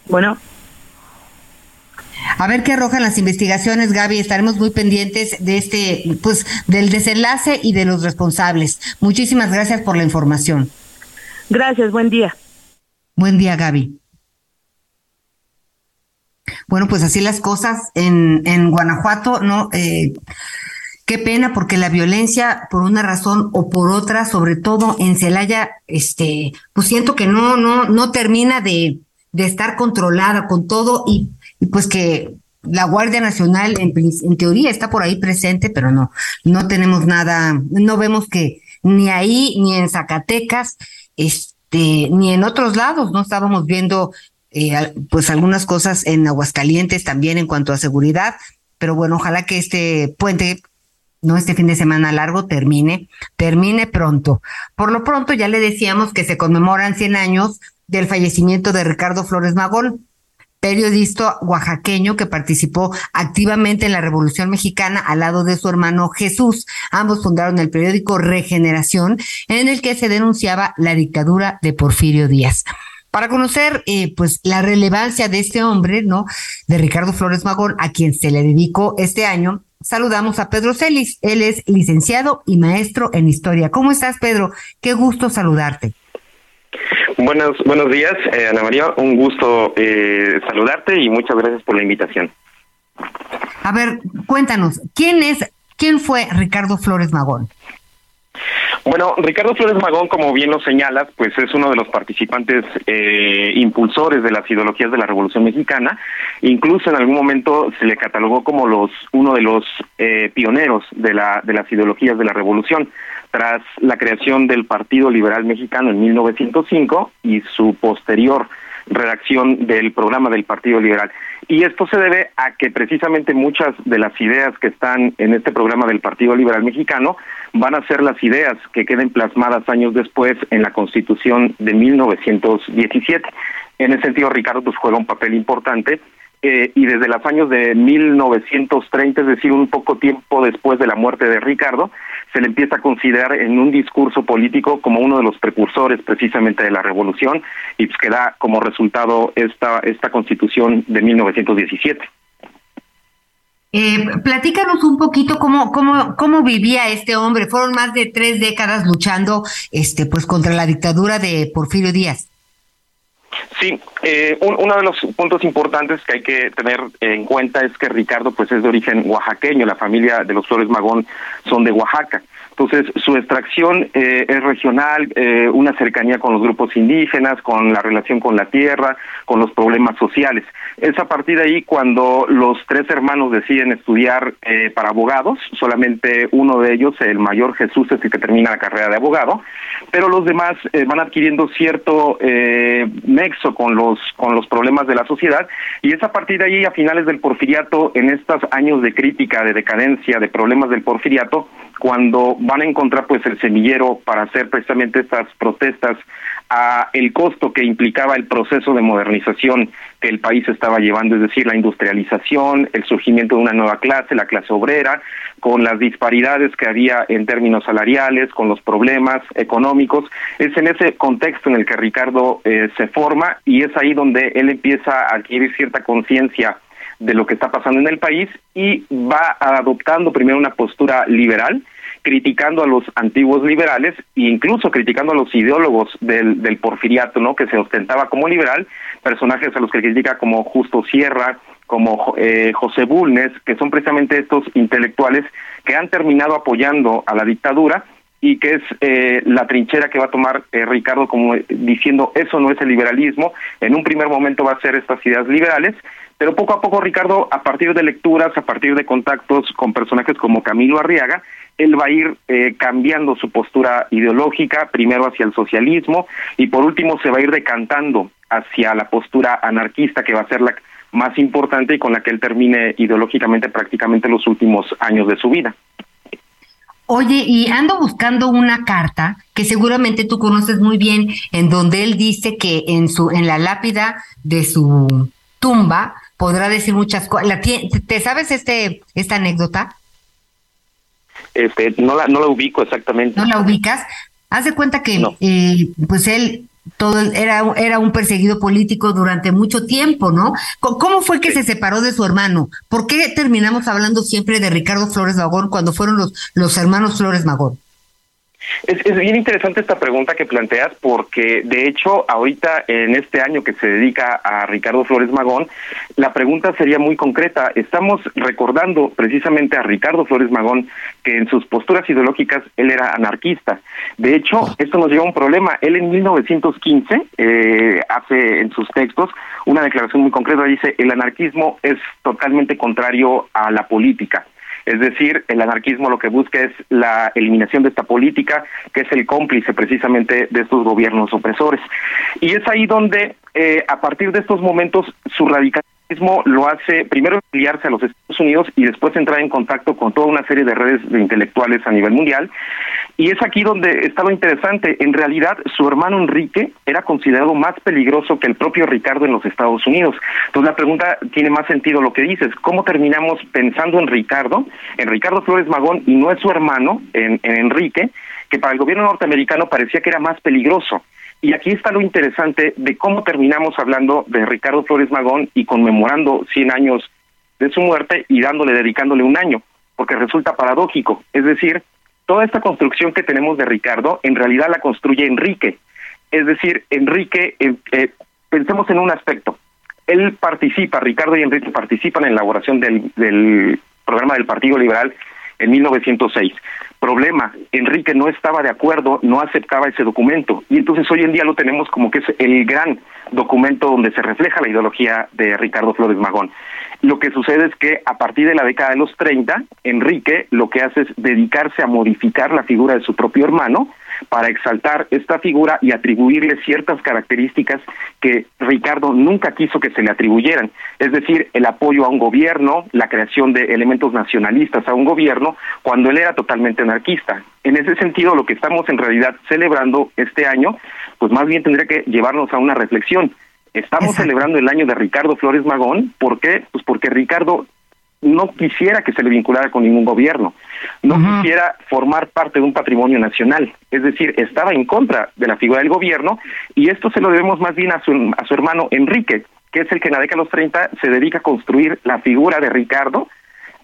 Bueno. A ver qué arrojan las investigaciones, Gaby. Estaremos muy pendientes de este, pues, del desenlace y de los responsables. Muchísimas gracias por la información. Gracias, buen día. Buen día, Gaby. Bueno, pues así las cosas en, en Guanajuato, ¿no? Eh, qué pena porque la violencia, por una razón o por otra, sobre todo en Celaya, este, pues siento que no, no, no termina de, de estar controlada con todo y y pues que la Guardia Nacional en, en, teoría está por ahí presente, pero no, no tenemos nada, no vemos que ni ahí, ni en Zacatecas, este, ni en otros lados, no estábamos viendo eh, pues algunas cosas en Aguascalientes también en cuanto a seguridad, pero bueno, ojalá que este puente no este fin de semana largo termine, termine pronto. Por lo pronto ya le decíamos que se conmemoran 100 años del fallecimiento de Ricardo Flores Magón, periodista oaxaqueño que participó activamente en la Revolución Mexicana al lado de su hermano Jesús. Ambos fundaron el periódico Regeneración, en el que se denunciaba la dictadura de Porfirio Díaz. Para conocer, eh, pues, la relevancia de este hombre, ¿no? De Ricardo Flores Magón, a quien se le dedicó este año, saludamos a Pedro Celis. Él es licenciado y maestro en historia. ¿Cómo estás, Pedro? Qué gusto saludarte. Buenos, buenos días, eh, Ana María. Un gusto eh, saludarte y muchas gracias por la invitación. A ver, cuéntanos, ¿quién es, quién fue Ricardo Flores Magón? Bueno, Ricardo Flores Magón, como bien lo señalas, pues es uno de los participantes eh, impulsores de las ideologías de la Revolución Mexicana. Incluso en algún momento se le catalogó como los uno de los pioneros de la de las ideologías de la Revolución tras la creación del Partido Liberal Mexicano en 1905 y su posterior redacción del programa del Partido Liberal. Y esto se debe a que precisamente muchas de las ideas que están en este programa del Partido Liberal Mexicano van a ser las ideas que queden plasmadas años después en la Constitución de 1917. En ese sentido, Ricardo pues, juega un papel importante eh, y desde los años de 1930, es decir, un poco tiempo después de la muerte de Ricardo, se le empieza a considerar en un discurso político como uno de los precursores precisamente de la revolución y pues que da como resultado esta, esta constitución de 1917. Eh, platícanos un poquito cómo, cómo, cómo vivía este hombre. Fueron más de tres décadas luchando este, pues, contra la dictadura de Porfirio Díaz. Sí, eh, uno de los puntos importantes que hay que tener en cuenta es que Ricardo pues es de origen oaxaqueño, la familia de los Flores Magón son de Oaxaca. Entonces, su extracción eh, es regional, eh, una cercanía con los grupos indígenas, con la relación con la tierra, con los problemas sociales. Es a partir de ahí cuando los tres hermanos deciden estudiar eh, para abogados, solamente uno de ellos, el mayor Jesús, es el que termina la carrera de abogado, pero los demás van adquiriendo cierto nexo con los, con los problemas de la sociedad. Y es a partir de ahí, a finales del porfiriato, en estos años de crítica, de decadencia, de problemas del porfiriato, cuando van a encontrar pues el semillero para hacer precisamente estas protestas a el costo que implicaba el proceso de modernización que el país estaba llevando, es decir, la industrialización, el surgimiento de una nueva clase, la clase obrera, con las disparidades que había en términos salariales, con los problemas económicos. Es en ese contexto en el que Ricardo eh, se forma y es ahí donde él empieza a adquirir cierta conciencia de lo que está pasando en el país y va adoptando primero una postura liberal, criticando a los antiguos liberales e incluso criticando a los ideólogos del, del porfiriato, ¿no? que se ostentaba como liberal, personajes a los que critica como Justo Sierra, como eh, José Bulnes, que son precisamente estos intelectuales que han terminado apoyando a la dictadura y que es eh, la trinchera que va a tomar eh, Ricardo como diciendo eso no es el liberalismo, en un primer momento va a ser estas ideas liberales, pero poco a poco Ricardo, a partir de lecturas, a partir de contactos con personajes como Camilo Arriaga, él va a ir eh, cambiando su postura ideológica, primero hacia el socialismo y por último se va a ir decantando hacia la postura anarquista que va a ser la más importante y con la que él termine ideológicamente prácticamente los últimos años de su vida. Oye, y ando buscando una carta que seguramente tú conoces muy bien, en donde él dice que en su en la lápida de su tumba podrá decir muchas cosas. ¿Te sabes este esta anécdota? Este, no la no la ubico exactamente. ¿No la ubicas? Haz de cuenta que eh, pues él todo era, era un perseguido político durante mucho tiempo, ¿no? ¿Cómo fue que se separó de su hermano? ¿Por qué terminamos hablando siempre de Ricardo Flores Magón cuando fueron los, los hermanos Flores Magón? Es, es, bien interesante esta pregunta que planteas porque de hecho ahorita en este año que se dedica a Ricardo Flores Magón, la pregunta sería muy concreta. Estamos recordando precisamente a Ricardo Flores Magón que en sus posturas ideológicas él era anarquista. De hecho, esto nos lleva a un problema. Él en 1915 eh, hace en sus textos una declaración muy concreta, dice, el anarquismo es totalmente contrario a la política. Es decir, el anarquismo lo que busca es la eliminación de esta política, que es el cómplice precisamente de estos gobiernos opresores. Y es ahí donde, eh, a partir de estos momentos, su radicalismo lo hace primero afiliarse a los Estados Unidos y después entrar en contacto con toda una serie de redes de intelectuales a nivel mundial. Y es aquí donde está lo interesante. En realidad, su hermano Enrique era considerado más peligroso que el propio Ricardo en los Estados Unidos. Entonces, la pregunta tiene más sentido lo que dices. ¿Cómo terminamos pensando en Ricardo, en Ricardo Flores Magón, y no es su hermano, en, en Enrique, que para el gobierno norteamericano parecía que era más peligroso? Y aquí está lo interesante de cómo terminamos hablando de Ricardo Flores Magón y conmemorando 100 años de su muerte y dándole, dedicándole un año, porque resulta paradójico. Es decir, toda esta construcción que tenemos de Ricardo, en realidad la construye Enrique. Es decir, Enrique, eh, eh, pensemos en un aspecto. Él participa, Ricardo y Enrique participan en la elaboración del, del programa del Partido Liberal en 1906. Problema, Enrique no estaba de acuerdo, no aceptaba ese documento y entonces hoy en día lo tenemos como que es el gran documento donde se refleja la ideología de Ricardo Flores Magón. Lo que sucede es que a partir de la década de los 30, Enrique lo que hace es dedicarse a modificar la figura de su propio hermano, para exaltar esta figura y atribuirle ciertas características que Ricardo nunca quiso que se le atribuyeran, es decir, el apoyo a un gobierno, la creación de elementos nacionalistas a un gobierno, cuando él era totalmente anarquista. En ese sentido, lo que estamos en realidad celebrando este año, pues más bien tendría que llevarnos a una reflexión. Estamos celebrando el año de Ricardo Flores Magón, ¿por qué? Pues porque Ricardo no quisiera que se le vinculara con ningún gobierno, no quisiera formar parte de un patrimonio nacional, es decir, estaba en contra de la figura del gobierno y esto se lo debemos más bien a su, a su hermano Enrique, que es el que en la década de los 30 se dedica a construir la figura de Ricardo,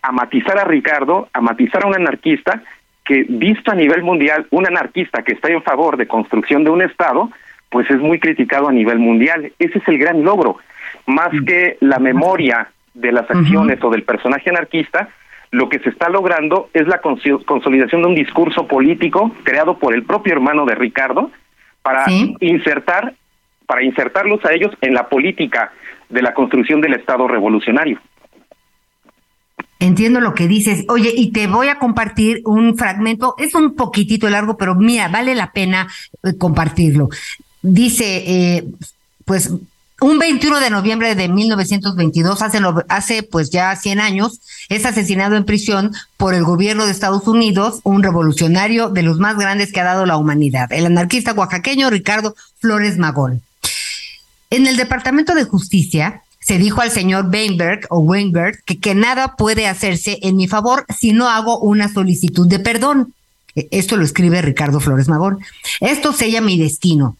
a matizar a Ricardo, a matizar a un anarquista que visto a nivel mundial, un anarquista que está en favor de construcción de un Estado, pues es muy criticado a nivel mundial. Ese es el gran logro. Más que la memoria de las acciones o del personaje anarquista, lo que se está logrando es la consolidación de un discurso político creado por el propio hermano de Ricardo para insertar para insertarlos a ellos en la política de la construcción del Estado revolucionario. Entiendo lo que dices. Oye, y te voy a compartir un fragmento, es un poquitito largo, pero mira, vale la pena eh, compartirlo. Dice, eh, pues un 21 de noviembre de 1922, hace, hace pues ya 100 años, es asesinado en prisión por el gobierno de Estados Unidos, un revolucionario de los más grandes que ha dado la humanidad, el anarquista oaxaqueño Ricardo Flores Magón. En el Departamento de Justicia se dijo al señor Weinberg o Weinberg que, que nada puede hacerse en mi favor si no hago una solicitud de perdón. E, esto lo escribe Ricardo Flores Magón. Esto sella mi destino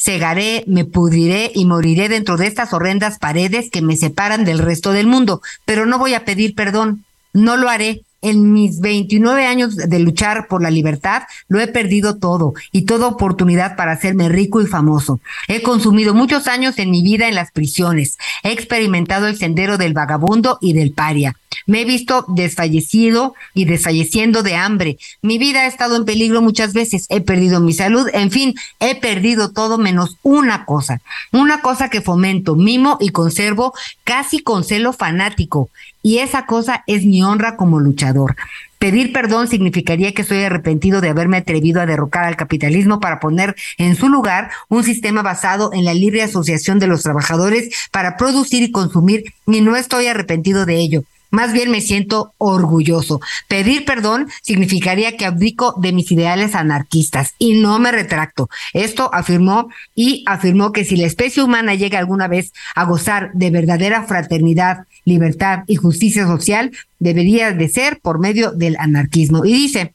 cegaré, me pudriré y moriré dentro de estas horrendas paredes que me separan del resto del mundo, pero no voy a pedir perdón, no lo haré, en mis 29 años de luchar por la libertad, lo he perdido todo y toda oportunidad para hacerme rico y famoso. He consumido muchos años en mi vida en las prisiones. He experimentado el sendero del vagabundo y del paria. Me he visto desfallecido y desfalleciendo de hambre. Mi vida ha estado en peligro muchas veces. He perdido mi salud. En fin, he perdido todo menos una cosa. Una cosa que fomento, mimo y conservo casi con celo fanático y esa cosa es mi honra como luchador. Pedir perdón significaría que estoy arrepentido de haberme atrevido a derrocar al capitalismo para poner en su lugar un sistema basado en la libre asociación de los trabajadores para producir y consumir y no estoy arrepentido de ello. Más bien me siento orgulloso. Pedir perdón significaría que abdico de mis ideales anarquistas y no me retracto. Esto afirmó y afirmó que si la especie humana llega alguna vez a gozar de verdadera fraternidad, libertad y justicia social, debería de ser por medio del anarquismo. Y dice,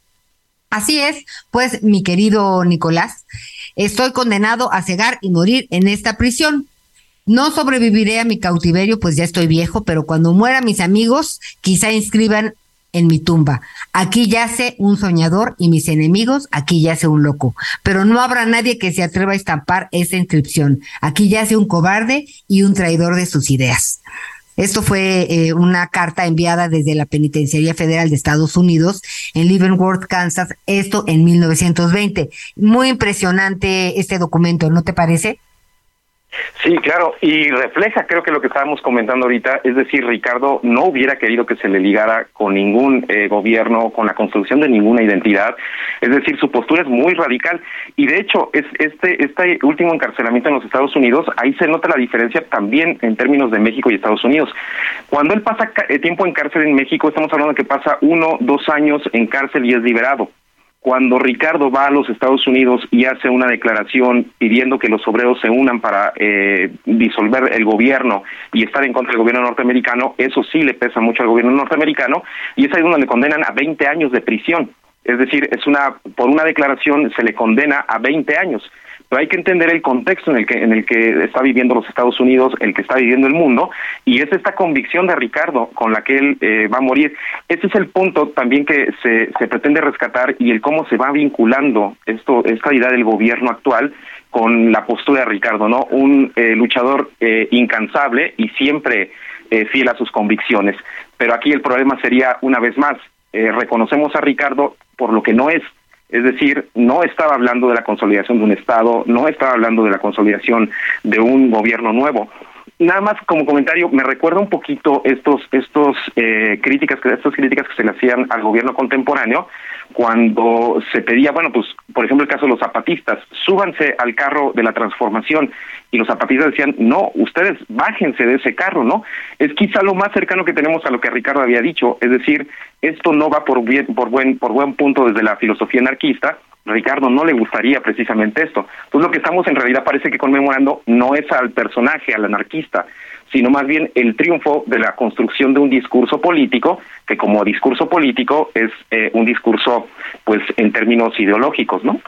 así es, pues mi querido Nicolás, estoy condenado a cegar y morir en esta prisión no sobreviviré a mi cautiverio, pues ya estoy viejo, pero cuando muera mis amigos, quizá inscriban en mi tumba. Aquí yace un soñador y mis enemigos, aquí yace un loco. Pero no habrá nadie que se atreva a estampar esa inscripción. Aquí yace un cobarde y un traidor de sus ideas. Esto fue eh, una carta enviada desde la Penitenciaría Federal de Estados Unidos en Leavenworth, Kansas, esto en 1920. Muy impresionante este documento, ¿no te parece? Sí, claro, y refleja creo que lo que estábamos comentando ahorita, es decir, Ricardo no hubiera querido que se le ligara con ningún eh, gobierno, con la construcción de ninguna identidad, es decir, su postura es muy radical. Y de hecho es este este último encarcelamiento en los Estados Unidos, ahí se nota la diferencia también en términos de México y Estados Unidos. Cuando él pasa eh, tiempo en cárcel en México, estamos hablando de que pasa uno, dos años en cárcel y es liberado cuando Ricardo va a los Estados Unidos y hace una declaración pidiendo que los obreros se unan para eh, disolver el gobierno y estar en contra del gobierno norteamericano, eso sí le pesa mucho al gobierno norteamericano y es ahí donde le condenan a 20 años de prisión. Es decir, es una por una declaración se le condena a 20 años hay que entender el contexto en el que en el que está viviendo los Estados Unidos, el que está viviendo el mundo, y es esta convicción de Ricardo con la que él eh, va a morir. Ese es el punto también que se, se pretende rescatar y el cómo se va vinculando esto esta idea del gobierno actual con la postura de Ricardo, ¿no? Un eh, luchador eh, incansable y siempre fiel a sus convicciones. Pero aquí el problema sería, una vez más, reconocemos a Ricardo por lo que no es, es decir, no estaba hablando de la consolidación de un Estado, no estaba hablando de la consolidación de un gobierno nuevo. Nada más como comentario, me recuerda un poquito estos, estos eh, críticas, estas críticas que se le hacían al gobierno contemporáneo, cuando se pedía, bueno, pues por ejemplo el caso de los zapatistas, súbanse al carro de la transformación y los zapatistas decían, no, ustedes bájense de ese carro, ¿no? Es quizá lo más cercano que tenemos a lo que Ricardo había dicho, es decir, esto no va por, bien, por, buen, por buen punto desde la filosofía anarquista, Ricardo no le gustaría precisamente esto. Entonces lo que estamos en realidad parece que conmemorando no es al personaje, al anarquista, sino más bien el triunfo de la construcción de un discurso político, que como discurso político es eh, un discurso, pues, en términos ideológicos, ¿no?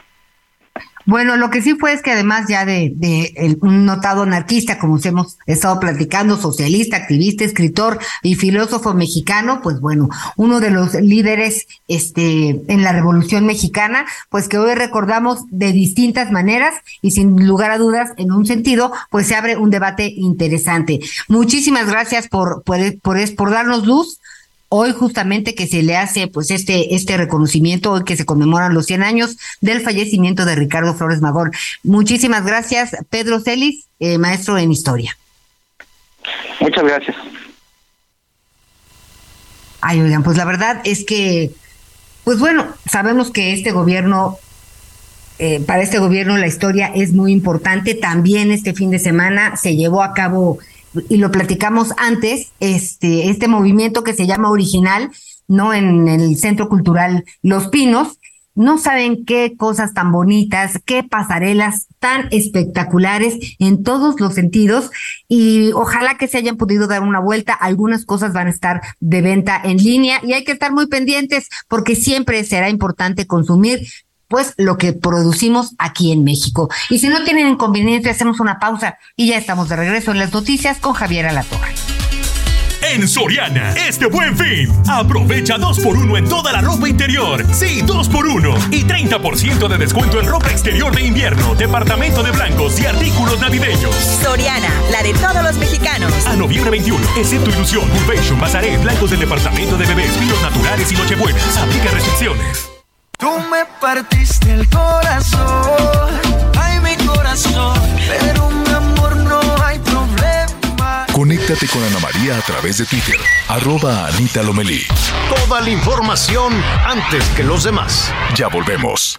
Bueno, lo que sí fue es que además ya de, de un notado anarquista, como hemos estado platicando, socialista, activista, escritor y filósofo mexicano, pues bueno, uno de los líderes este, en la Revolución Mexicana, pues que hoy recordamos de distintas maneras y sin lugar a dudas, en un sentido, pues se abre un debate interesante. Muchísimas gracias por, por, por, por darnos luz hoy justamente que se le hace pues este este reconocimiento hoy que se conmemoran los 100 años del fallecimiento de Ricardo Flores Magón. Muchísimas gracias, Pedro Celis, eh, maestro en historia. Muchas gracias. Ay, oigan, pues la verdad es que pues bueno, sabemos que este gobierno eh, para este gobierno la historia es muy importante. También este fin de semana se llevó a cabo y lo platicamos antes, este, este movimiento que se llama Original, ¿no? En el Centro Cultural Los Pinos. No saben qué cosas tan bonitas, qué pasarelas tan espectaculares en todos los sentidos y ojalá que se hayan podido dar una vuelta. Algunas cosas van a estar de venta en línea y hay que estar muy pendientes porque siempre será importante consumir pues lo que producimos aquí en México. Y si no tienen inconveniente, hacemos una pausa y ya estamos de regreso en las noticias con Javier Alatorre. En Soriana, este buen fin, aprovecha 2 por 1 en toda la ropa interior. Sí, 2 por 1 y 30% de descuento en ropa exterior de invierno, departamento de blancos y artículos navideños. Soriana, la de todos los mexicanos. A noviembre 21, excepto Ilusión, Curvation, Bazaret, blancos del departamento de bebés, vinos naturales y nochebuenas. Aplica restricciones. Tú me partiste el corazón, ay mi corazón, pero mi amor no hay problema. Conéctate con Ana María a través de Twitter, arroba Anita Lomelí. Toda la información antes que los demás. Ya volvemos.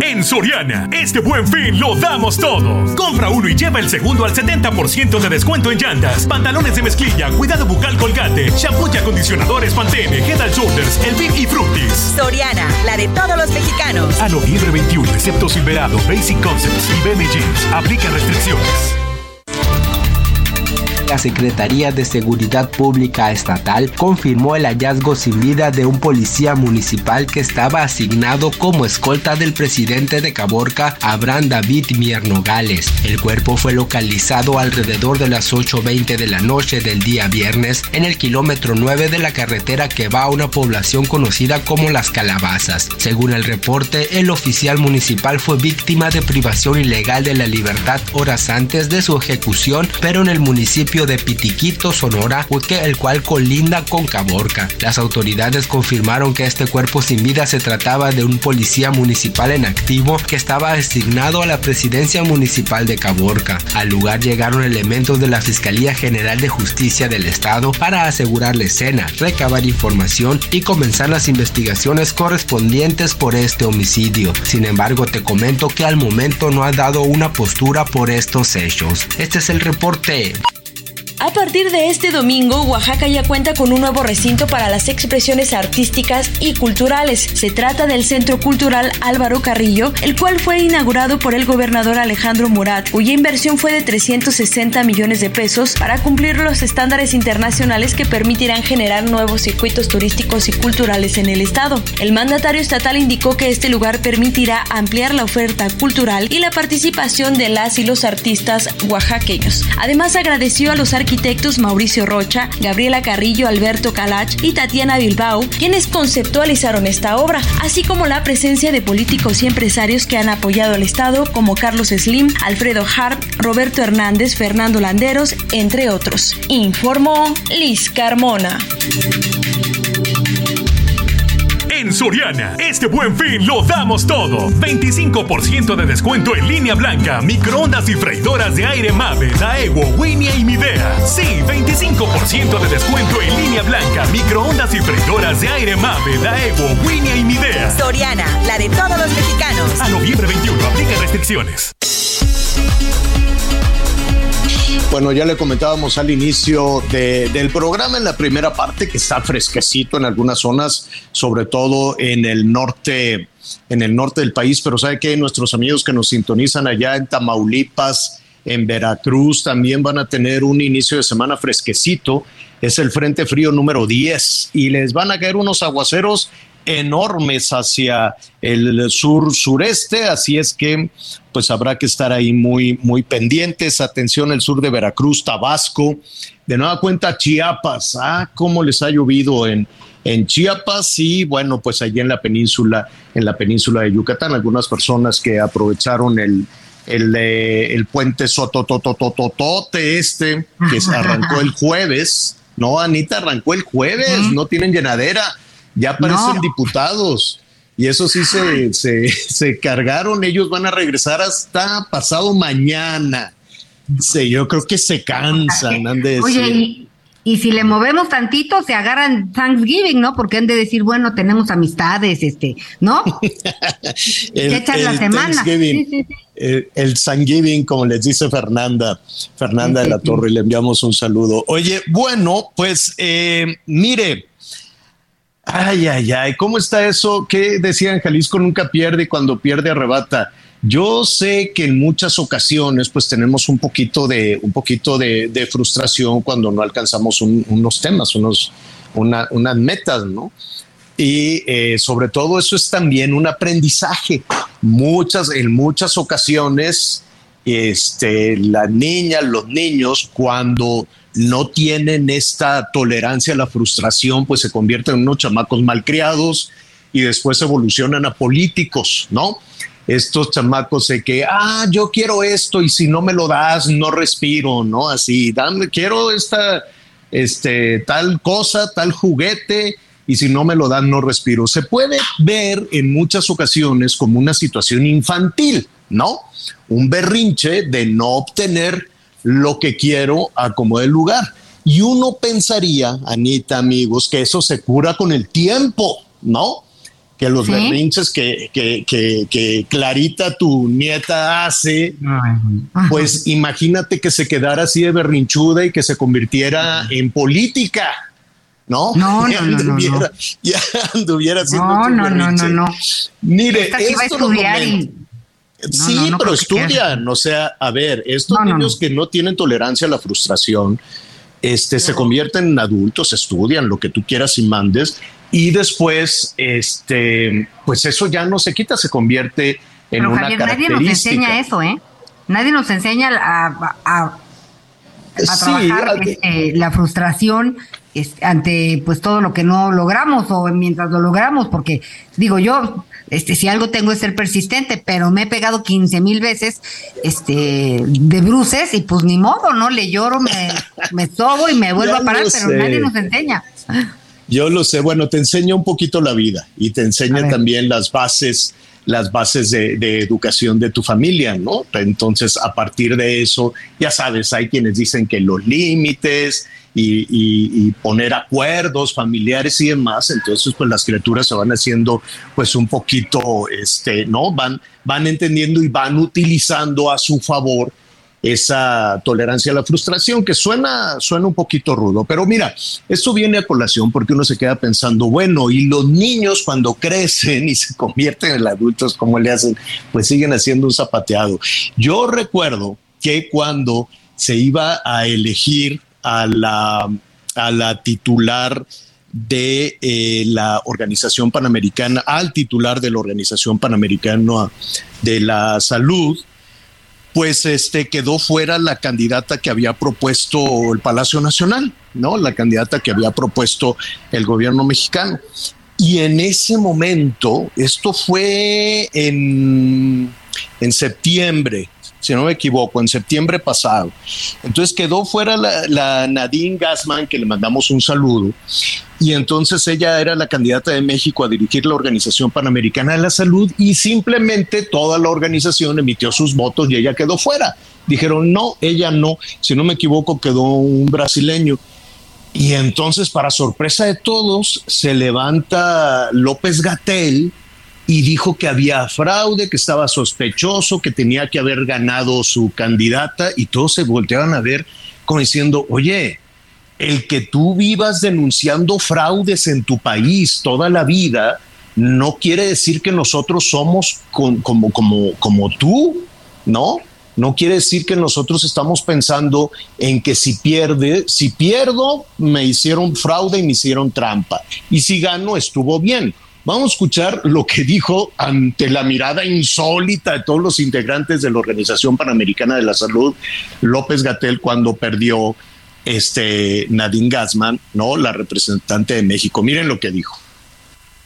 En Soriana, este buen fin lo damos todo. Compra uno y lleva el segundo al 70% de descuento en llantas, pantalones de mezclilla, cuidado bucal colgate, shampoo y acondicionadores Pantene, Head and Shoulders, El Big y Fructis. Soriana, la de todos los mexicanos. A noviembre 21, excepto Silverado, Basic Concepts y BM Jeans. Aplica restricciones. La Secretaría de Seguridad Pública Estatal confirmó el hallazgo sin vida de un policía municipal que estaba asignado como escolta del presidente de Caborca, Abraham David Mier Nogales. El cuerpo fue localizado alrededor de las 8.20 de la noche del día viernes en el kilómetro 9 de la carretera que va a una población conocida como Las Calabazas. Según el reporte, el oficial municipal fue víctima de privación ilegal de la libertad horas antes de su ejecución, pero en el municipio de Pitiquito, Sonora, el cual colinda con Caborca. Las autoridades confirmaron que este cuerpo sin vida se trataba de un policía municipal en activo que estaba asignado a la presidencia municipal de Caborca. Al lugar llegaron elementos de la Fiscalía General de Justicia del Estado para asegurar la escena, recabar información y comenzar las investigaciones correspondientes por este homicidio. Sin embargo, te comento que al momento no ha dado una postura por estos hechos. Este es el reporte. A partir de este domingo, Oaxaca ya cuenta con un nuevo recinto para las expresiones artísticas y culturales. Se trata del Centro Cultural Álvaro Carrillo, el cual fue inaugurado por el gobernador Alejandro Murat, cuya inversión fue de 360 millones de pesos para cumplir los estándares internacionales que permitirán generar nuevos circuitos turísticos y culturales en el estado. El mandatario estatal indicó que este lugar permitirá ampliar la oferta cultural y la participación de las y los artistas oaxaqueños. Además, agradeció a los arquitectos Mauricio Rocha, Gabriela Carrillo, Alberto Calach y Tatiana Bilbao, quienes conceptualizaron esta obra, así como la presencia de políticos y empresarios que han apoyado al Estado, como Carlos Slim, Alfredo Harp, Roberto Hernández, Fernando Landeros, entre otros. Informó Liz Carmona. En Soriana, este buen fin lo damos todo. 25% de descuento en línea blanca, microondas y freidoras de aire Mave, Daewoo, Winia y Midea. Sí, 25% de descuento en línea blanca, microondas y freidoras de aire Mave, Daewoo, Winia y Midea. Soriana, la de todos los mexicanos. A noviembre 21, aplica restricciones. Bueno, ya le comentábamos al inicio del programa en la primera parte que está fresquecito en algunas zonas, sobre todo en el norte, en el norte del país, pero sabe que nuestros amigos que nos sintonizan allá en Tamaulipas, en Veracruz, también van a tener un inicio de semana fresquecito. Es el Frente Frío número 10 y les van a caer unos aguaceros enormes hacia el sur sureste, así es que pues habrá que estar ahí muy muy pendientes. Atención el sur de Veracruz, Tabasco, de nueva cuenta Chiapas. Ah, cómo les ha llovido en en Chiapas y bueno, pues allí en la península en la península de Yucatán, algunas personas que aprovecharon el el, eh, el puente Sotototototote este que arrancó el jueves. No, Anita arrancó el jueves, no tienen llenadera ya parecen diputados. Y eso sí se, se, se, cargaron, ellos van a regresar hasta pasado mañana. Sí, yo creo que se cansan, han de Oye, y, y, si le movemos tantito, se agarran Thanksgiving, ¿no? Porque han de decir, bueno, tenemos amistades, este, ¿no? el, echan la semana. El, el, Thanksgiving, como les dice Fernanda, Fernanda de la Torre, le enviamos un saludo. Oye, bueno, pues eh, mire, Ay, ay, ay, ¿cómo está eso? ¿Qué decían Jalisco nunca pierde y cuando pierde arrebata? Yo sé que en muchas ocasiones pues tenemos un poquito de, un poquito de, frustración cuando no alcanzamos unos temas, unos, unas metas, ¿no? Y eh, sobre todo eso es también un aprendizaje. Muchas, en muchas ocasiones, este, las niñas, los niños, cuando no tienen esta tolerancia a la frustración, pues se convierten en unos chamacos malcriados y después evolucionan a políticos, ¿no? Estos chamacos de que, ah, yo quiero esto y si no me lo das, no respiro, ¿no? Así, dame, quiero esta, este, tal cosa, tal juguete y si no me lo dan, no respiro. Se puede ver en muchas ocasiones como una situación infantil, ¿no? Un berrinche de no obtener lo que quiero a como el lugar. Y uno pensaría, Anita, amigos, que eso se cura con el tiempo, ¿no? Que los berrinches que, que, que, Clarita, tu nieta, hace, pues imagínate que se quedara así de berrinchuda y que se convirtiera en política. ¿no? No, no, no, no, Ya anduviera haciendo No, no, no, no, no. Mire, esto sí, pero estudian, o sea, a ver, estos niños que no tienen tolerancia a la frustración, este, se convierten en adultos, estudian lo que tú quieras y mandes, y después, este, pues eso ya no se quita, se convierte en una característica. Nadie nos enseña eso, ¿eh? Nadie nos enseña a, a, trabajar este, la frustración este, ante pues todo lo que no logramos o mientras lo logramos, porque digo yo, este, si algo tengo es ser persistente, pero me he pegado 15 mil veces este, de bruces y pues ni modo, ¿no? Le lloro, me, me sobo y me vuelvo a parar, pero nadie nos enseña. Yo lo sé, bueno, te enseña un poquito la vida y te enseña también las bases las bases de, educación de tu familia, ¿no? Entonces, a partir de eso, ya sabes, hay quienes dicen que los límites y, poner acuerdos familiares y demás, entonces pues las criaturas se van haciendo pues un poquito, este, ¿no? Van, van entendiendo y van utilizando a su favor esa tolerancia a la frustración que suena, suena un poquito rudo. Pero mira, esto viene a colación porque uno se queda pensando, bueno, y los niños cuando crecen y se convierten en adultos, ¿cómo le hacen? Pues siguen haciendo un zapateado. Yo recuerdo que cuando se iba a elegir a la, a la titular de eh, la Organización Panamericana, al titular de la Organización Panamericana de la Salud, pues este quedó fuera la candidata que había propuesto el Palacio Nacional, ¿no? La candidata que había propuesto el gobierno mexicano. Y en ese momento, esto fue en, en septiembre, si no me equivoco, en septiembre pasado. Entonces quedó fuera la, Nadine Gassman, que le mandamos un saludo, y entonces ella era la candidata de México a dirigir la Organización Panamericana de la Salud y simplemente toda la organización emitió sus votos y ella quedó fuera. Dijeron, no, ella no, si no me equivoco, quedó un brasileño. Y entonces, para sorpresa de todos, se levanta López Gatel, y dijo que había fraude, que estaba sospechoso, que tenía que haber ganado su candidata y todos se volteaban a ver como diciendo, oye, el que tú vivas denunciando fraudes en tu país toda la vida no quiere decir que nosotros somos como, como, como tú, ¿no? No quiere decir que nosotros estamos pensando en que si pierde, si pierdo, me hicieron fraude y me hicieron trampa. Y si gano, estuvo bien. Vamos a escuchar lo que dijo ante la mirada insólita de todos los integrantes de la Organización Panamericana de la Salud, López Gatel, cuando perdió este Nadine Gassman, ¿no? La representante de México. Miren lo que dijo.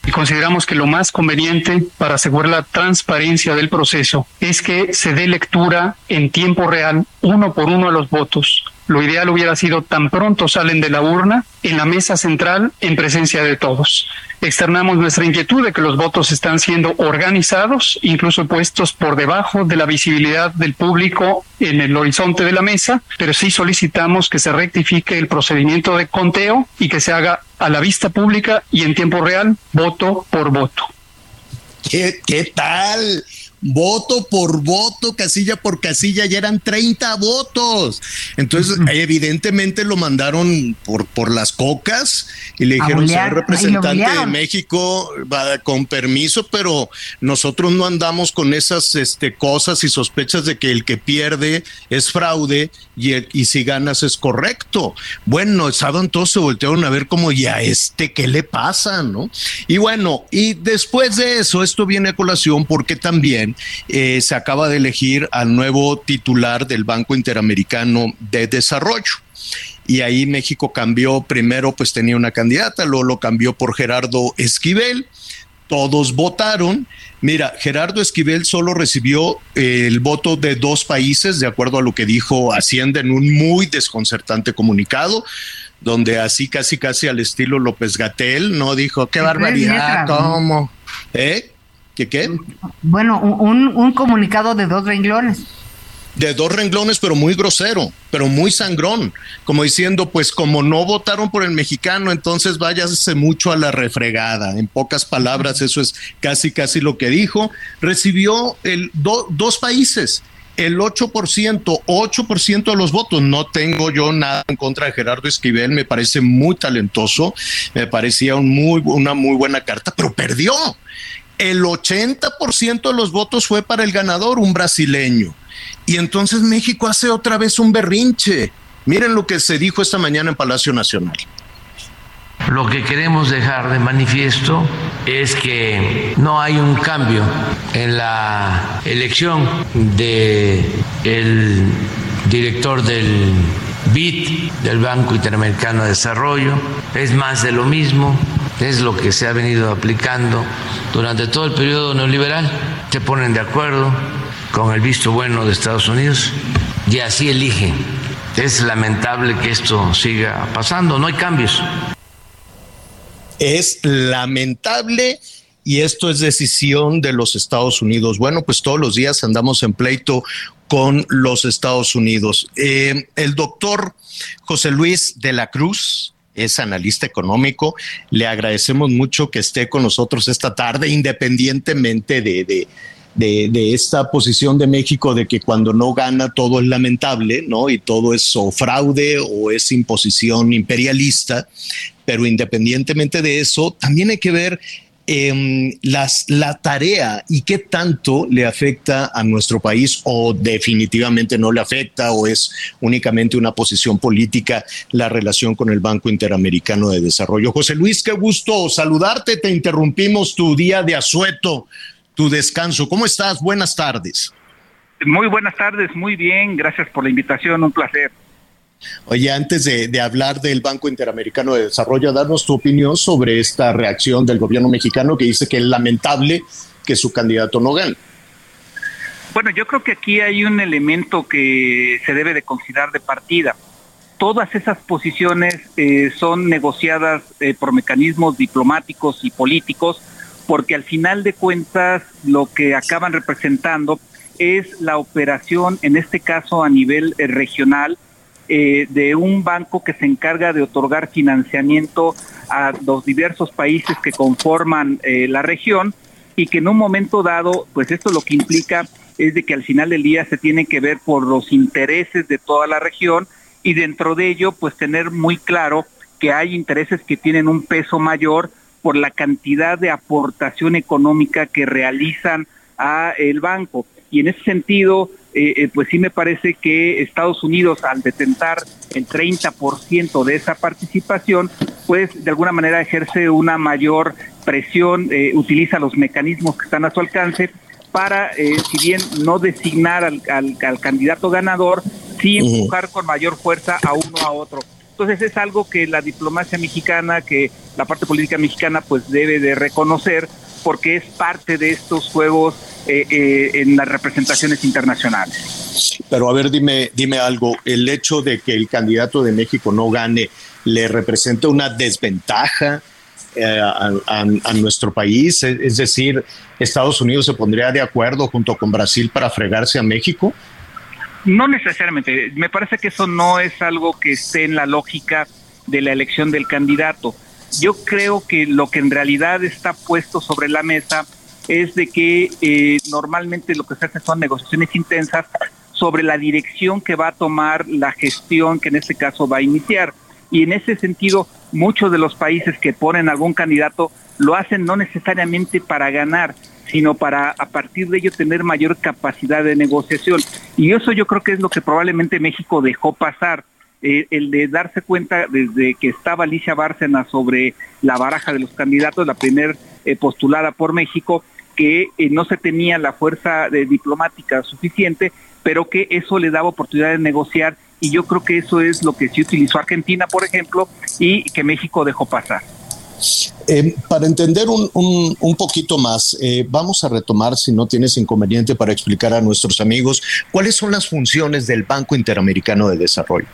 Y consideramos que lo más conveniente para asegurar la transparencia del proceso es que se dé lectura en tiempo real, uno por uno, a los votos lo ideal hubiera sido tan pronto salen de la urna, en la mesa central, en presencia de todos. Externamos nuestra inquietud de que los votos están siendo organizados, incluso puestos por debajo de la visibilidad del público en el horizonte de la mesa, pero sí solicitamos que se rectifique el procedimiento de conteo y que se haga a la vista pública y en tiempo real, voto por voto. ¿Qué, tal? Voto por voto, casilla por casilla, ya eran 30 votos. Entonces, evidentemente lo mandaron por, por las cocas y le dijeron, ser representante de México, va con permiso, pero nosotros no andamos con esas este, cosas y sospechas de que el que pierde es fraude y, y si ganas es correcto. Bueno, estaban todos se voltearon a ver como, ya este, ¿qué le pasa? ¿No? Y bueno, y después de eso, esto viene a colación porque también eh, se acaba de elegir al nuevo titular del Banco Interamericano de Desarrollo y ahí México cambió, primero pues tenía una candidata, luego lo cambió por Gerardo Esquivel, todos votaron. Mira, Gerardo Esquivel solo recibió eh, el voto de dos países, de acuerdo a lo que dijo Hacienda en un muy desconcertante comunicado, donde así casi casi al estilo López Gatel, ¿no? Dijo, qué barbaridad, ¿cómo? ¿Eh? ¿Qué qué? Bueno, un, un comunicado de dos renglones de dos renglones, pero muy grosero, pero muy sangrón, como diciendo, pues como no votaron por el mexicano, entonces váyase mucho a la refregada. En pocas palabras, eso es casi, casi lo que dijo. Recibió el dos países, el 8%, 8% de los votos. No tengo yo nada en contra de Gerardo Esquivel, me parece muy talentoso, me parecía un muy, una muy buena carta, pero perdió el 80% de los votos fue para el ganador, un brasileño. Y entonces México hace otra vez un berrinche. Miren lo que se dijo esta mañana en Palacio Nacional. Lo que queremos dejar de manifiesto es que no hay un cambio en la elección de el director del BID, del Banco Interamericano de Desarrollo. Es más de lo mismo es lo que se ha venido aplicando durante todo el periodo neoliberal. Se ponen de acuerdo con el visto bueno de Estados Unidos y así eligen. Es lamentable que esto siga pasando, no hay cambios. Es lamentable y esto es decisión de los Estados Unidos. Bueno, pues todos los días andamos en pleito con los Estados Unidos. Eh, el doctor José Luis de la Cruz, es analista económico. Le agradecemos mucho que esté con nosotros esta tarde, independientemente de, de, de, esta posición de México de que cuando no gana todo es lamentable, ¿no? Y todo es fraude o es imposición imperialista. Pero independientemente de eso, también hay que ver eh, las, la tarea y qué tanto le afecta a nuestro país o definitivamente no le afecta o es únicamente una posición política la relación con el Banco Interamericano de Desarrollo. José Luis, qué gusto saludarte. Te interrumpimos tu día de asueto, tu descanso. ¿Cómo estás? Buenas tardes. Muy buenas tardes, muy bien, gracias por la invitación, un placer. Oye, antes de, hablar del Banco Interamericano de Desarrollo, darnos tu opinión sobre esta reacción del gobierno mexicano que dice que es lamentable que su candidato no gane. Bueno, yo creo que aquí hay un elemento que se debe de considerar de partida. Todas esas posiciones eh, son negociadas eh, por mecanismos diplomáticos y políticos, porque al final de cuentas lo que acaban representando es la operación, en este caso a nivel eh, regional, eh, de un banco que se encarga de otorgar financiamiento a los diversos países que conforman eh, la región y que en un momento dado, pues esto lo que implica es de que al final del día se tiene que ver por los intereses de toda la región y dentro de ello, pues tener muy claro que hay intereses que tienen un peso mayor por la cantidad de aportación económica que realizan a el banco. Y en ese sentido, eh, eh, pues sí me parece que Estados Unidos, al detentar el 30% de esa participación, pues de alguna manera ejerce una mayor presión, eh, utiliza los mecanismos que están a su alcance para, si bien no designar al, candidato ganador, sí empujar con mayor fuerza a uno a otro. Entonces es algo que la diplomacia mexicana, que la parte política mexicana pues debe de reconocer porque es parte de estos juegos eh, eh, en las representaciones internacionales. Pero a ver, dime, dime algo, el hecho de que el candidato de México no gane, ¿le representa una desventaja eh, a, nuestro país? Es decir, ¿Estados Unidos se pondría de acuerdo junto con Brasil para fregarse a México? No necesariamente, me parece que eso no es algo que esté en la lógica de la elección del candidato. Yo creo que lo que en realidad está puesto sobre la mesa es de que eh, normalmente lo que se hace son negociaciones intensas sobre la dirección que va a tomar la gestión que en este caso va a iniciar. Y en ese sentido, muchos de los países que ponen algún candidato lo hacen no necesariamente para ganar, sino para a partir de ello tener mayor capacidad de negociación. Y eso yo creo que es lo que probablemente México dejó pasar. Eh, el de darse cuenta desde que estaba Alicia Bárcena sobre la baraja de los candidatos, la primer eh, postulada por México, que eh, no se tenía la fuerza de diplomática suficiente, pero que eso le daba oportunidad de negociar y yo creo que eso es lo que sí utilizó Argentina, por ejemplo, y que México dejó pasar. Eh, para entender un, un, poquito más, eh, vamos a retomar, si no tienes inconveniente, para explicar a nuestros amigos cuáles son las funciones del Banco Interamericano de Desarrollo.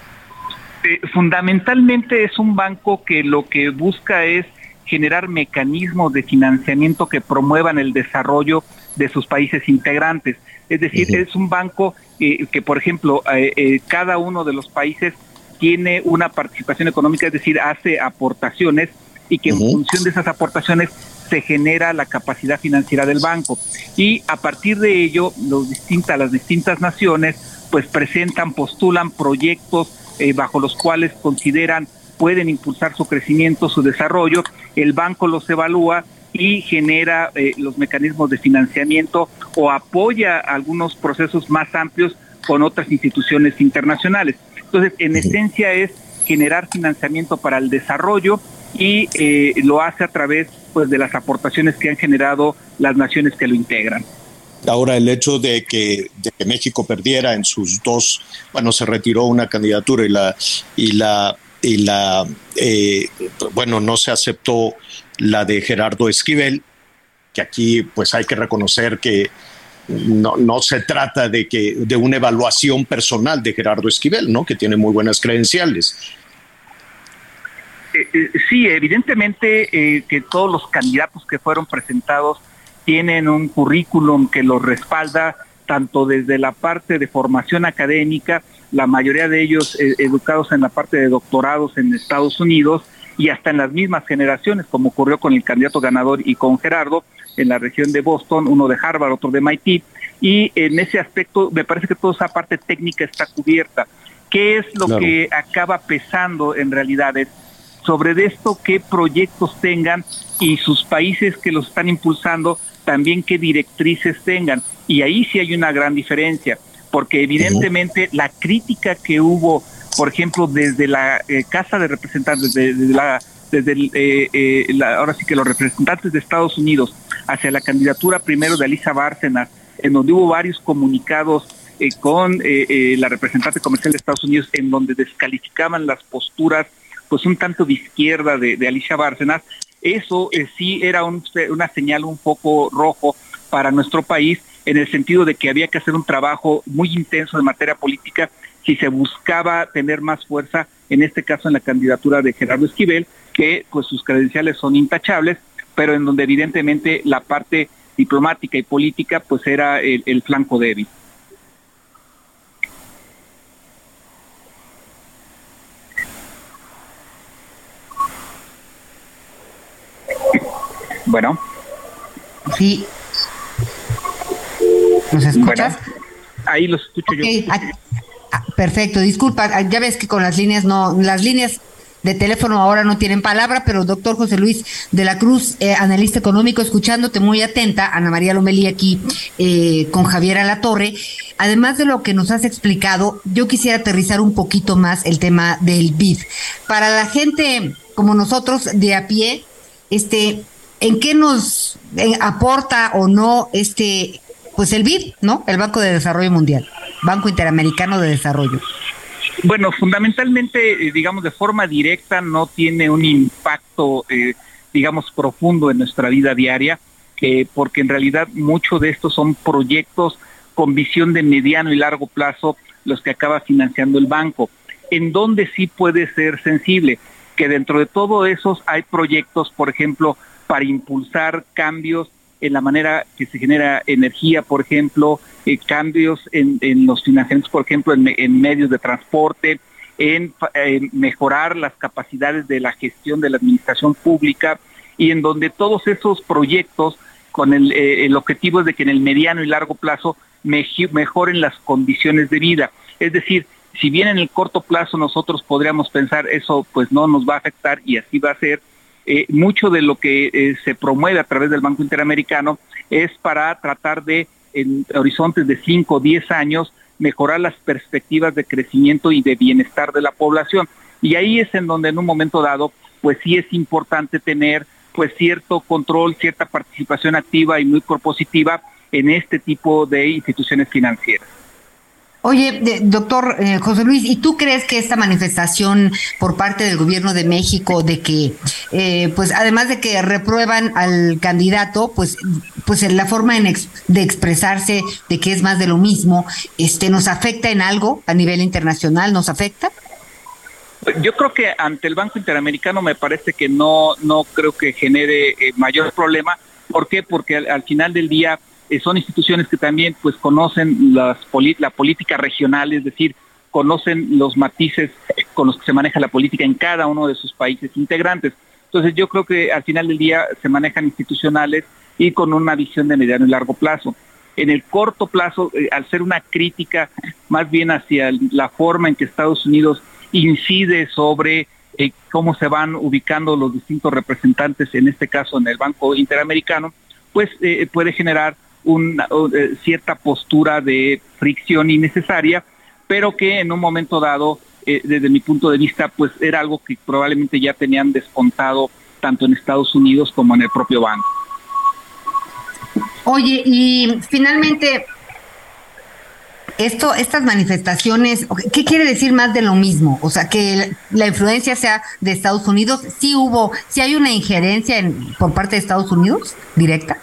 Fundamentalmente es un banco que lo que busca es generar mecanismos de financiamiento que promuevan el desarrollo de sus países integrantes. Es decir, es un banco eh, que, por ejemplo, eh, eh, cada uno de los países tiene una participación económica, es decir, hace aportaciones y que en función de esas aportaciones se genera la capacidad financiera del banco. Y a partir de ello, los distintas, las distintas naciones pues presentan, postulan proyectos bajo los cuales consideran pueden impulsar su crecimiento, su desarrollo, el banco los evalúa y genera eh, los mecanismos de financiamiento o apoya algunos procesos más amplios con otras instituciones internacionales. Entonces, en esencia es generar financiamiento para el desarrollo y eh, lo hace a través pues de las aportaciones que han generado las naciones que lo integran. Ahora, el hecho de que, de que México perdiera en sus dos, bueno, se retiró una candidatura y la, y la y la, eh, bueno, no se aceptó la de Gerardo Esquivel, que aquí pues hay que reconocer que no, no se trata de, que, de una evaluación personal de Gerardo Esquivel, ¿no? que tiene muy buenas credenciales. Eh, eh, sí, evidentemente que todos los candidatos que fueron presentados tienen un currículum que los respalda tanto desde la parte de formación académica la mayoría de ellos eh, educados en la parte de doctorados en Estados Unidos y hasta en las mismas generaciones, como ocurrió con el candidato ganador y con Gerardo en la región de Boston, uno de Harvard, otro de MIT, y en ese aspecto me parece que toda esa parte técnica está cubierta. ¿Qué es lo que acaba pesando en realidad? Es sobre esto qué proyectos tengan y sus países que los están impulsando también qué directrices tengan. Y ahí sí hay una gran diferencia porque evidentemente la crítica que hubo, por ejemplo, desde la eh, Casa de Representantes, desde, la, desde eh, eh, la, ahora sí que los representantes de Estados Unidos hacia la candidatura primero de Alisa Bárcenas, en donde hubo varios comunicados con la representante comercial de Estados Unidos en donde descalificaban las posturas pues un tanto de izquierda de, Alicia Bárcenas, eso sí era una señal un poco rojo para nuestro país en el sentido de que había que hacer un trabajo muy intenso de materia política si se buscaba tener más fuerza, en este caso en la candidatura de Gerardo Esquivel, que pues sus credenciales son intachables, pero en donde evidentemente la parte diplomática y política pues era el, flanco débil. Bueno. Sí, ¿Nos escuchas? ahí los escucho yo. Ah, ah, perfecto, disculpa, ah, ya ves que con las líneas no, las líneas de teléfono ahora no tienen palabra, pero doctor José Luis de la Cruz, eh, analista económico, escuchándote muy atenta, Ana María Lomelí aquí eh, con Javier Alatorre. Además de lo que nos has explicado, yo quisiera aterrizar un poquito más el tema del BID. Para la gente como nosotros de a pie, este, ¿en qué nos eh, aporta o no este pues el BID, ¿no? El Banco de Desarrollo Mundial, Banco Interamericano de Desarrollo. Bueno, fundamentalmente, eh, digamos, de forma directa no tiene un impacto, eh, digamos, profundo en nuestra vida diaria, eh, porque en realidad muchos de estos son proyectos con visión de mediano y largo plazo los que acaba financiando el banco. En donde sí puede ser sensible, que dentro de todos esos hay proyectos, por ejemplo, para impulsar cambios en la manera que se genera energía, por ejemplo, eh, cambios en, los financiamientos, por ejemplo, en, medios de transporte, en, mejorar las capacidades de la gestión de la administración pública y en donde todos esos proyectos con el, eh, el objetivo es de que en el mediano y largo plazo mejoren las condiciones de vida. Es decir, si bien en el corto plazo nosotros podríamos pensar eso pues no nos va a afectar y así va a ser, eh, mucho de lo que eh, se promueve a través del Banco Interamericano es para tratar de, en horizontes de 5 o 10 años, mejorar las perspectivas de crecimiento y de bienestar de la población. Y ahí es en donde en un momento dado, pues sí es importante tener pues cierto control, cierta participación activa y muy propositiva en este tipo de instituciones financieras. Oye, doctor eh, José Luis, ¿y tú crees que esta manifestación por parte del gobierno de México de que, eh, pues además de que reprueban al candidato, pues, pues en la forma de expresarse de que es más de lo mismo, este, nos afecta en algo a nivel internacional? ¿Nos afecta? Yo creo que ante el Banco Interamericano me parece que no, no creo que genere eh, mayor problema. ¿Por qué? Porque al final del día eh, son instituciones que también pues conocen las la política regional, es decir, conocen los matices con los que se maneja la política en cada uno de sus países integrantes. Entonces yo creo que al final del día se manejan institucionales y con una visión de mediano y largo plazo. En el corto plazo, eh, al ser una crítica más bien hacia la forma en que Estados Unidos incide sobre eh, cómo se van ubicando los distintos representantes, en este caso en el Banco Interamericano, pues puede generar una eh, cierta postura de fricción innecesaria, pero que en un momento dado, eh, desde mi punto de vista, pues era algo que probablemente ya tenían descontado tanto en Estados Unidos como en el propio banco. Oye, y finalmente, esto, estas manifestaciones, ¿qué quiere decir más de lo mismo? O sea, que la influencia sea de Estados Unidos, sí hubo, sí hay una injerencia en, por parte de Estados Unidos directa.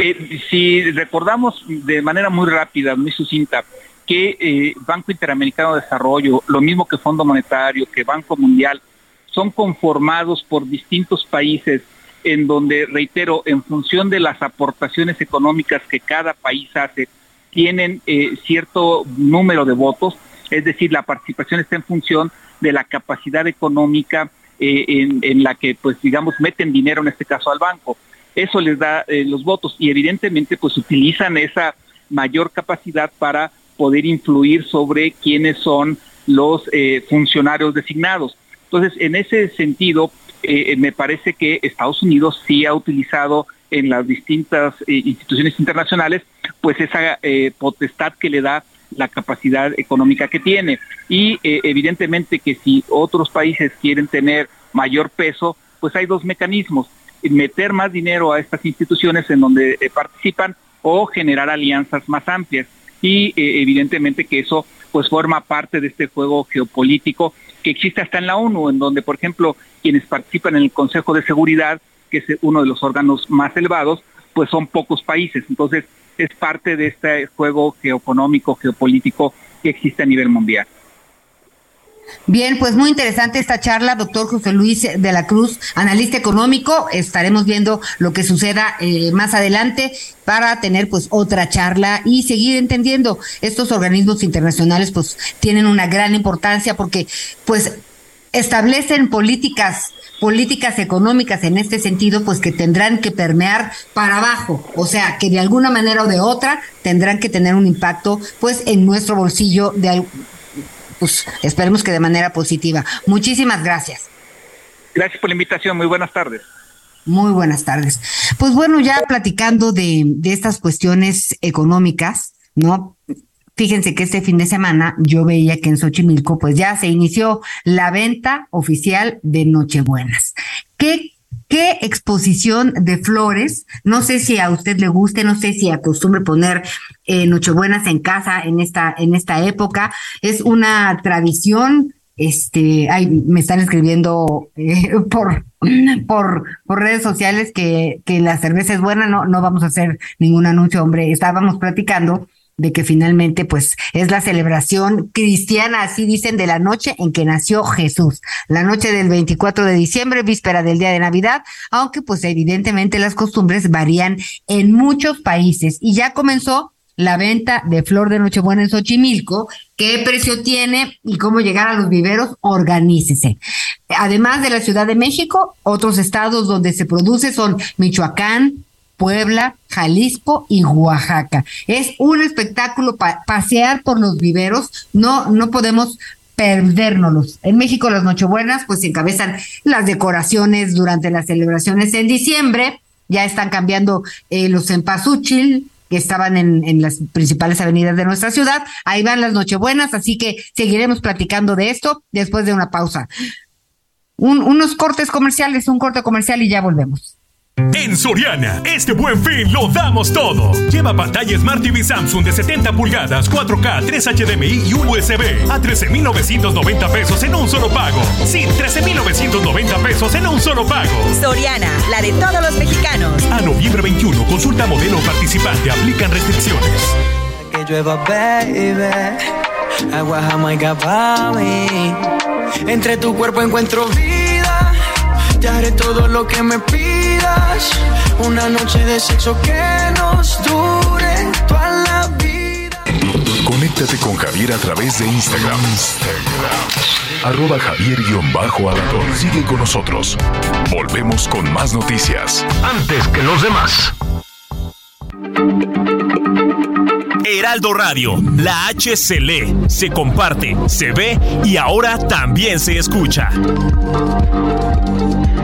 Eh, si recordamos de manera muy rápida, muy sucinta, que eh, Banco Interamericano de Desarrollo, lo mismo que Fondo Monetario, que Banco Mundial, son conformados por distintos países en donde, reitero, en función de las aportaciones económicas que cada país hace, tienen eh, cierto número de votos, es decir, la participación está en función de la capacidad económica en, en, la que, pues, digamos, meten dinero, en este caso, al banco eso les da eh, los votos y evidentemente pues utilizan esa mayor capacidad para poder influir sobre quiénes son los eh, funcionarios designados. Entonces, en ese sentido, eh, me parece que Estados Unidos sí ha utilizado en las distintas instituciones internacionales, pues esa potestad que le da la capacidad económica que tiene. Y evidentemente que si otros países quieren tener mayor peso, pues hay dos mecanismos meter más dinero a estas instituciones en donde eh, participan o generar alianzas más amplias. y eh, evidentemente que eso pues forma parte de este juego geopolítico que existe hasta en la ONU, en donde, por ejemplo, quienes participan en el Consejo de Seguridad, que es uno de los órganos más elevados, pues son pocos países. Entonces, es parte de este juego geoeconómico, geopolítico que existe a nivel mundial. Bien, pues muy interesante esta charla, doctor José Luis de la Cruz, analista económico. Estaremos viendo lo que suceda eh, más adelante para tener pues otra charla y seguir entendiendo estos organismos internacionales pues tienen una gran importancia porque pues establecen políticas políticas económicas en este sentido, pues que tendrán que permear para abajo, o sea, que de alguna manera o de otra tendrán que tener un impacto, pues, en nuestro bolsillo de, pues esperemos que de manera positiva. Muchísimas gracias. Gracias por la invitación, muy buenas tardes. Muy buenas tardes. Pues bueno, ya platicando de, de estas cuestiones económicas, ¿no? Fíjense que este fin de semana yo veía que en Xochimilco pues ya se inició la venta oficial de Nochebuenas. ¿Qué qué exposición de flores. No sé si a usted le guste, no sé si acostumbre poner eh, Nochebuenas en casa en esta, en esta época. Es una tradición. Este, ay, me están escribiendo eh, por, por, por redes sociales que, que la cerveza es buena. No, no vamos a hacer ningún anuncio, hombre. Estábamos platicando de que finalmente pues es la celebración cristiana, así dicen, de la noche en que nació Jesús, la noche del 24 de diciembre, víspera del día de Navidad, aunque pues evidentemente las costumbres varían en muchos países. Y ya comenzó la venta de flor de Nochebuena en Xochimilco, qué precio tiene y cómo llegar a los viveros, organícese. Además de la Ciudad de México, otros estados donde se produce son Michoacán, Puebla, Jalisco y Oaxaca. Es un espectáculo para pasear por los viveros, no, no podemos perdérnoslos. En México las Nochebuenas pues encabezan las decoraciones durante las celebraciones en diciembre, ya están cambiando eh, los empazúchil, que estaban en, en, las principales avenidas de nuestra ciudad. Ahí van las Nochebuenas, así que seguiremos platicando de esto después de una pausa. Un, unos cortes comerciales, un corte comercial y ya volvemos. En Soriana, este buen fin lo damos todo. Lleva pantalla Smart TV Samsung de 70 pulgadas, 4K, 3 HDMI y USB a 13,990 pesos en un solo pago. Sí, 13,990 pesos en un solo pago. Soriana, la de todos los mexicanos. A noviembre 21, consulta modelo participante, aplican restricciones. Que llueva, baby. Agua jamaica para mí. Entre tu cuerpo encuentro vida. Te haré todo lo que me pidas. Una noche de sexo que nos dure toda la vida. Conéctate con Javier a través de Instagram. Arroba Javier-Alador. Sigue con nosotros. Volvemos con más noticias. Antes que los demás. Heraldo Radio, la H se lee, se comparte, se ve y ahora también se escucha.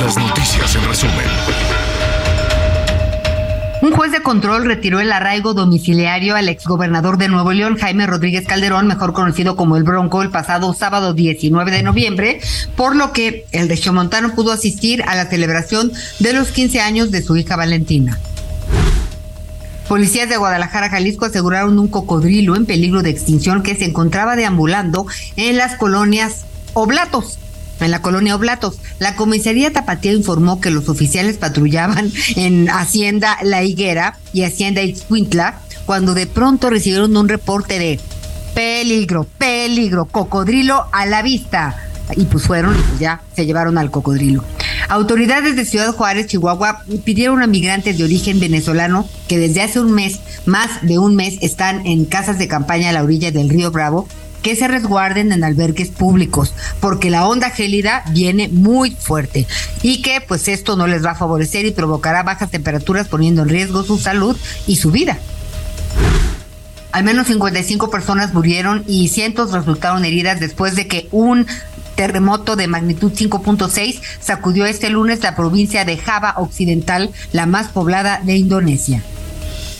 Las noticias en resumen. Un juez de control retiró el arraigo domiciliario al exgobernador de Nuevo León, Jaime Rodríguez Calderón, mejor conocido como el Bronco, el pasado sábado 19 de noviembre, por lo que el regiomontano pudo asistir a la celebración de los 15 años de su hija Valentina. Policías de Guadalajara, Jalisco aseguraron un cocodrilo en peligro de extinción que se encontraba deambulando en las colonias Oblatos, en la colonia Oblatos. La comisaría Tapatía informó que los oficiales patrullaban en Hacienda La Higuera y Hacienda Ixcuintla cuando de pronto recibieron un reporte de peligro, peligro, cocodrilo a la vista. Y pues fueron y pues ya se llevaron al cocodrilo. Autoridades de Ciudad Juárez, Chihuahua, pidieron a migrantes de origen venezolano que desde hace un mes, más de un mes, están en casas de campaña a la orilla del río Bravo, que se resguarden en albergues públicos, porque la onda gélida viene muy fuerte y que pues esto no les va a favorecer y provocará bajas temperaturas poniendo en riesgo su salud y su vida. Al menos 55 personas murieron y cientos resultaron heridas después de que un terremoto de magnitud 5.6 sacudió este lunes la provincia de Java Occidental, la más poblada de Indonesia.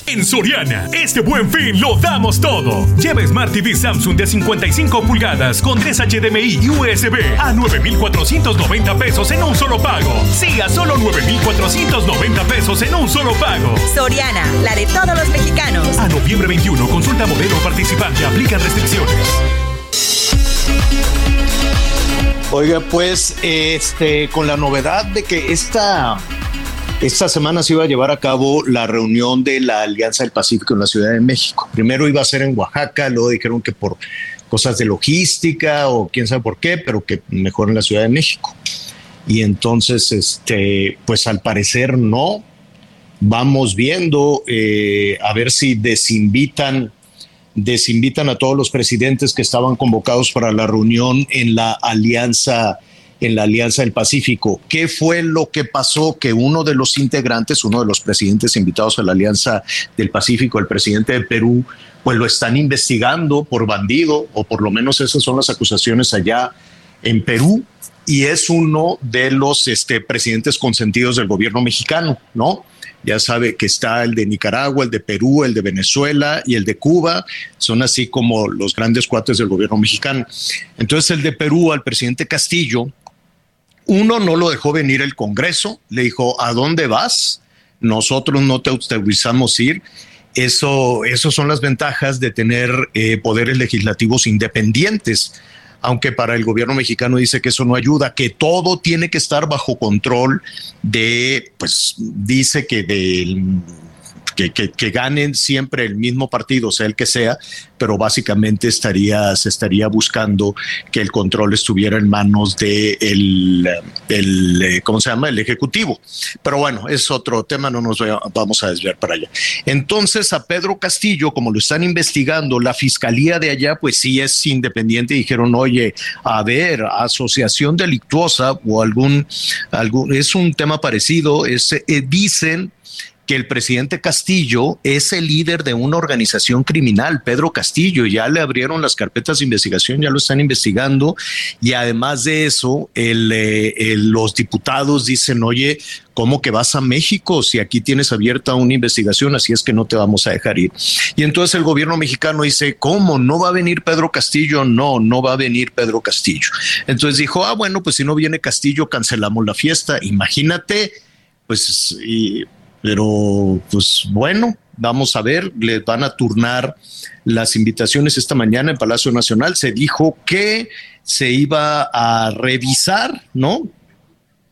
En Soriana, este buen fin lo damos todo. Lleva Smart TV Samsung de 55 pulgadas con 3 HDMI y USB a 9,490 pesos en un solo pago. Sí, a solo 9,490 pesos en un solo pago. Soriana, la de todos los mexicanos. A noviembre 21, consulta modelo participante, aplica restricciones. Oiga, pues, este, con la novedad de que esta, esta semana se iba a llevar a cabo la reunión de la Alianza del Pacífico en la Ciudad de México. Primero iba a ser en Oaxaca, luego dijeron que por cosas de logística o quién sabe por qué, pero que mejor en la Ciudad de México. Y entonces, este, pues al parecer no. Vamos viendo eh, a ver si desinvitan desinvitan a todos los presidentes que estaban convocados para la reunión en la alianza en la Alianza del Pacífico. ¿Qué fue lo que pasó? Que uno de los integrantes, uno de los presidentes invitados a la Alianza del Pacífico, el presidente de Perú, pues lo están investigando por bandido, o por lo menos esas son las acusaciones allá en Perú, y es uno de los este, presidentes consentidos del gobierno mexicano, ¿no? Ya sabe que está el de Nicaragua, el de Perú, el de Venezuela y el de Cuba. Son así como los grandes cuates del gobierno mexicano. Entonces el de Perú al presidente Castillo, uno no lo dejó venir el Congreso, le dijo, ¿a dónde vas? Nosotros no te autorizamos ir. Eso, eso son las ventajas de tener eh, poderes legislativos independientes aunque para el gobierno mexicano dice que eso no ayuda, que todo tiene que estar bajo control de, pues dice que del que, ganen siempre el mismo partido, sea el que sea, pero básicamente estaría, se estaría buscando que el control estuviera en manos de el, el, ¿cómo se llama? El Ejecutivo. Pero bueno, es otro tema, no nos vamos a desviar para allá. Entonces, a Pedro Castillo, como lo están investigando, la fiscalía de allá, pues sí es independiente, dijeron, oye, a ver, asociación delictuosa o algún, algún es un tema parecido, es, eh, dicen que el presidente Castillo es el líder de una organización criminal, Pedro Castillo, ya le abrieron las carpetas de investigación, ya lo están investigando y además de eso, eh, los diputados dicen, oye, ¿cómo que vas a México si aquí tienes abierta una investigación? Así es que no te vamos a dejar ir. Y entonces el gobierno mexicano dice, ¿cómo? ¿No va a venir Pedro Castillo? No, no va a venir Pedro Castillo. Entonces dijo, ah, bueno, pues si no viene Castillo, cancelamos la fiesta. Imagínate, pues... pero, pues bueno, vamos a ver, le van a turnar las invitaciones esta mañana en Palacio Nacional. Se dijo que se iba a revisar, ¿no?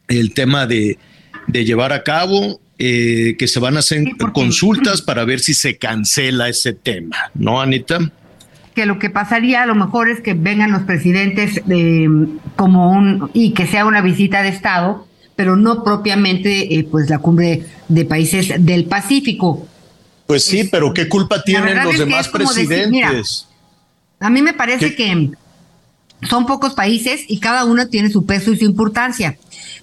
El tema de, llevar a cabo, eh, que se van a hacer consultas para ver si se cancela ese tema, ¿no, Anita? que lo que pasaría a lo mejor es que vengan los presidentes eh, como un y que sea una visita de Estado pero no propiamente eh, pues la cumbre de países del Pacífico. Pues sí, pero ¿qué culpa tienen los demás presidentes? a mí me parece que son pocos países y cada uno tiene su peso y su importancia.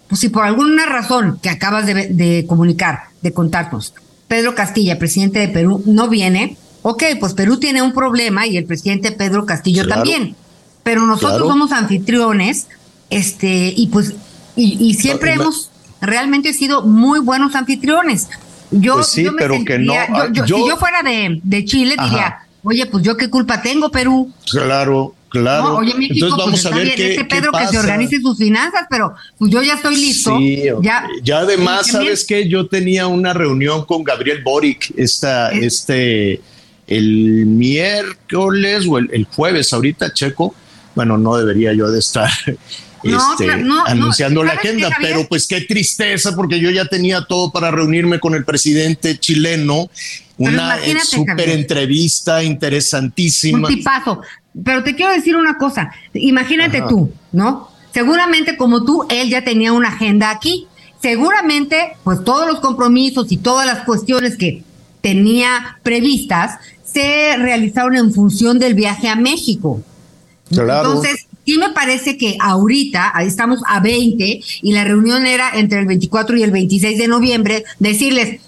Pues si por alguna razón que acabas de, comunicar, de contarnos, Pedro Castilla, presidente de Perú, no viene, ok, pues Perú tiene un problema y el presidente Pedro Castillo también. Pero nosotros somos anfitriones, este, y pues y, siempre hemos realmente sido muy buenos anfitriones. Yo, pues sí, pero que no. Yo, si yo fuera de, Chile, diría, oye, pues yo qué culpa tengo, Perú. Claro, claro. oye, México, Entonces vamos pues, a ver qué, este Pedro que se organice sus finanzas, pero pues yo ya estoy listo. Sí, ya, ya además, ¿sabes qué? Yo tenía una reunión con Gabriel Boric esta, este, el miércoles o el, el jueves, ahorita, Checo. Bueno, no debería yo de estar este, anunciando la agenda, pero pues qué tristeza porque yo ya tenía todo para reunirme con el presidente chileno, una súper entrevista interesantísima. Un tipazo. Pero te quiero decir una cosa, imagínate tú, ¿no? Seguramente como tú, él ya tenía una agenda aquí. Seguramente, pues todos los compromisos y todas las cuestiones que tenía previstas se realizaron en función del viaje a México. Entonces, sí me parece que ahorita, ahí estamos a 20 y la reunión era entre el 24 y el 26 de noviembre, decirles,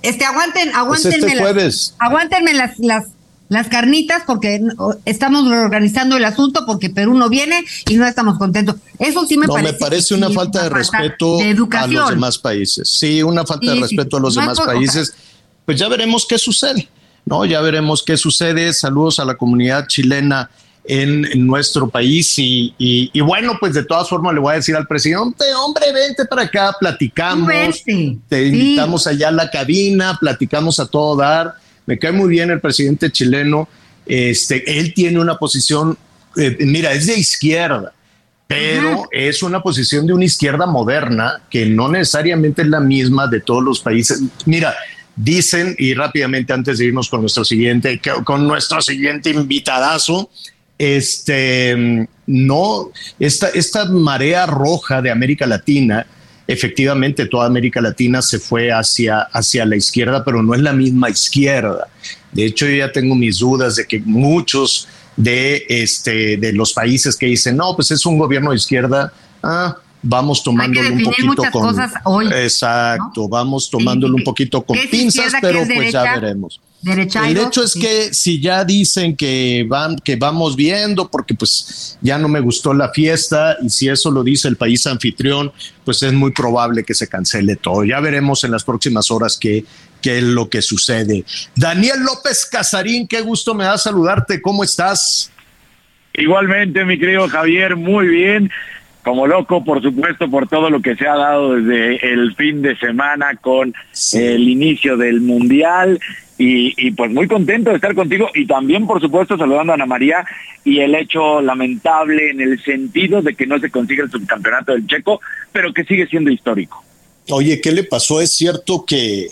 este, aguanten, aguántenme, las, aguántenme las, las, las carnitas porque estamos reorganizando el asunto porque Perú no viene y no estamos contentos. Eso sí me parece. me parece una falta de respeto a los demás países. Sí, una falta de respeto a los demás países. Pues ya veremos qué sucede. No, ya veremos qué sucede. Saludos a la comunidad chilena en, nuestro país. Y, bueno, pues de todas formas le voy a decir al presidente, hombre, vente para acá, platicamos, te invitamos allá a la cabina, platicamos a todo dar. Me cae muy bien el presidente chileno. Este, él tiene una posición, eh, mira, es de izquierda, pero es una posición de una izquierda moderna que no necesariamente es la misma de todos los países. Mira, dicen, y rápidamente antes de irnos con nuestro siguiente, con nuestro siguiente invitadazo, este, no, esta, esta marea roja de América Latina, efectivamente toda América Latina se fue hacia, hacia la izquierda, pero no es la misma izquierda. De hecho, yo ya tengo mis dudas de que muchos de, este, de los países que dicen, no, pues es un gobierno de izquierda, ah, vamos tomándolo un poquito con... exacto, vamos tomándolo un poquito con pinzas, pero pues ya veremos el hecho es que si ya dicen que van, que vamos viendo, porque pues ya no me gustó la fiesta, y si eso lo dice el país anfitrión, pues es muy probable que se cancele todo. Ya veremos en las próximas horas qué, qué es lo que sucede. Daniel López Casarín, qué gusto me da saludarte. ¿Cómo estás? Igualmente, mi querido Javier, muy bien como loco, por supuesto, por todo lo que se ha dado desde el fin de semana con el inicio del Mundial y, pues muy contento de estar contigo y también, por supuesto, saludando a Ana María y el hecho lamentable en el sentido de que no se consigue el subcampeonato del Checo, pero que sigue siendo histórico. Oye, ¿qué le pasó? Es cierto que...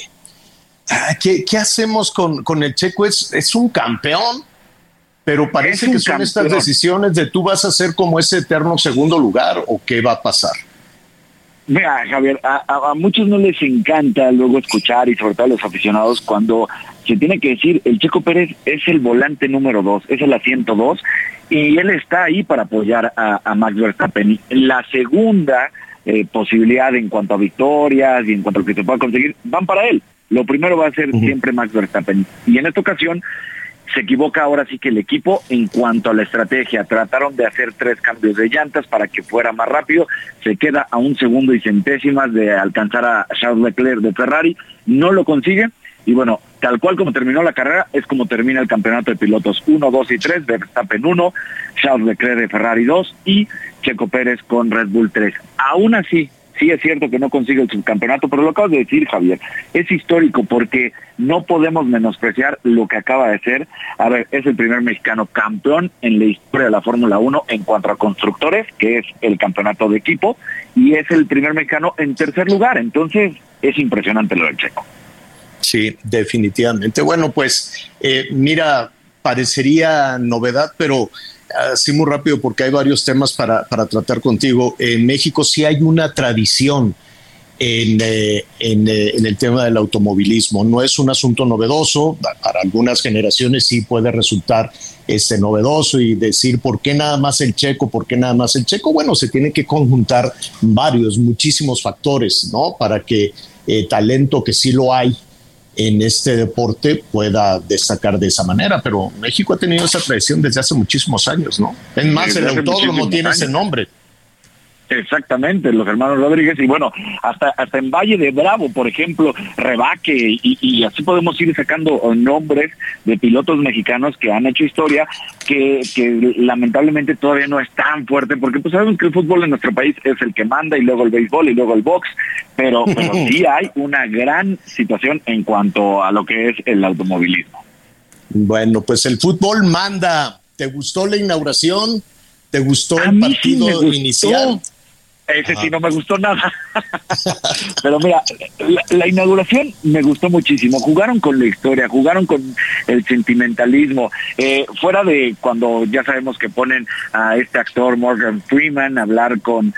Ah, ¿Qué, hacemos con, con, el Checo? Es, es un campeón, pero parece que son estas decisiones de tú vas a ser como ese eterno segundo lugar o qué va a pasar. Mira, Javier, a, muchos no les encanta luego escuchar y sobre todo a los aficionados cuando se tiene que decir el Checo Pérez es el volante número dos, es el asiento dos y él está ahí para apoyar a, Max Verstappen. La segunda eh, posibilidad en cuanto a victorias y en cuanto a lo que se pueda conseguir van para él. Lo primero va a ser siempre Max Verstappen y en esta ocasión se equivoca ahora sí que el equipo en cuanto a la estrategia. Trataron de hacer tres cambios de llantas para que fuera más rápido. Se queda a un segundo y centésimas de alcanzar a Charles Leclerc de Ferrari. No lo consigue. Y bueno, tal cual como terminó la carrera, es como termina el campeonato de pilotos 1, 2 y 3, Verstappen 1, Charles Leclerc de Ferrari 2 y Checo Pérez con Red Bull 3. Aún así, Sí es cierto que no consigue el subcampeonato, pero lo acabas de decir, Javier. Es histórico porque no podemos menospreciar lo que acaba de ser. A ver, es el primer mexicano campeón en la historia de la Fórmula 1 en cuanto a constructores, que es el campeonato de equipo, y es el primer mexicano en tercer lugar. Entonces, es impresionante lo del checo. Sí, definitivamente. Bueno, pues eh, mira, parecería novedad, pero así muy rápido porque hay varios temas para, tratar contigo. En México sí hay una tradición en, eh, eh, en, el tema del automovilismo. No es un asunto novedoso, para algunas generaciones sí puede resultar este, novedoso y decir por qué nada más el checo, por qué nada más el checo. Bueno, se tiene que conjuntar varios, muchísimos factores, ¿no? Para que talento que sí lo hay en este deporte pueda destacar de esa manera, pero México ha tenido esa tradición desde hace muchísimos años, ¿no? Es más, el autódromo tiene ese nombre. Exactamente, los hermanos Rodríguez y bueno, hasta hasta en Valle de Bravo, por ejemplo, Rebaque y, así podemos ir sacando nombres de pilotos mexicanos que han hecho historia que, que lamentablemente todavía no es tan fuerte porque pues sabemos que el fútbol en nuestro país es el que manda y luego el béisbol y luego el box, pero, pero sí hay una gran situación en cuanto a lo que es el automovilismo. Bueno, pues el fútbol manda. ¿Te gustó la inauguración? ¿Te gustó el partido inicial? Ese sí no me gustó nada. Pero mira, la, inauguración me gustó muchísimo. Jugaron con la historia, jugaron con el sentimentalismo. Eh, fuera de cuando ya sabemos que ponen a este actor Morgan Freeman a hablar con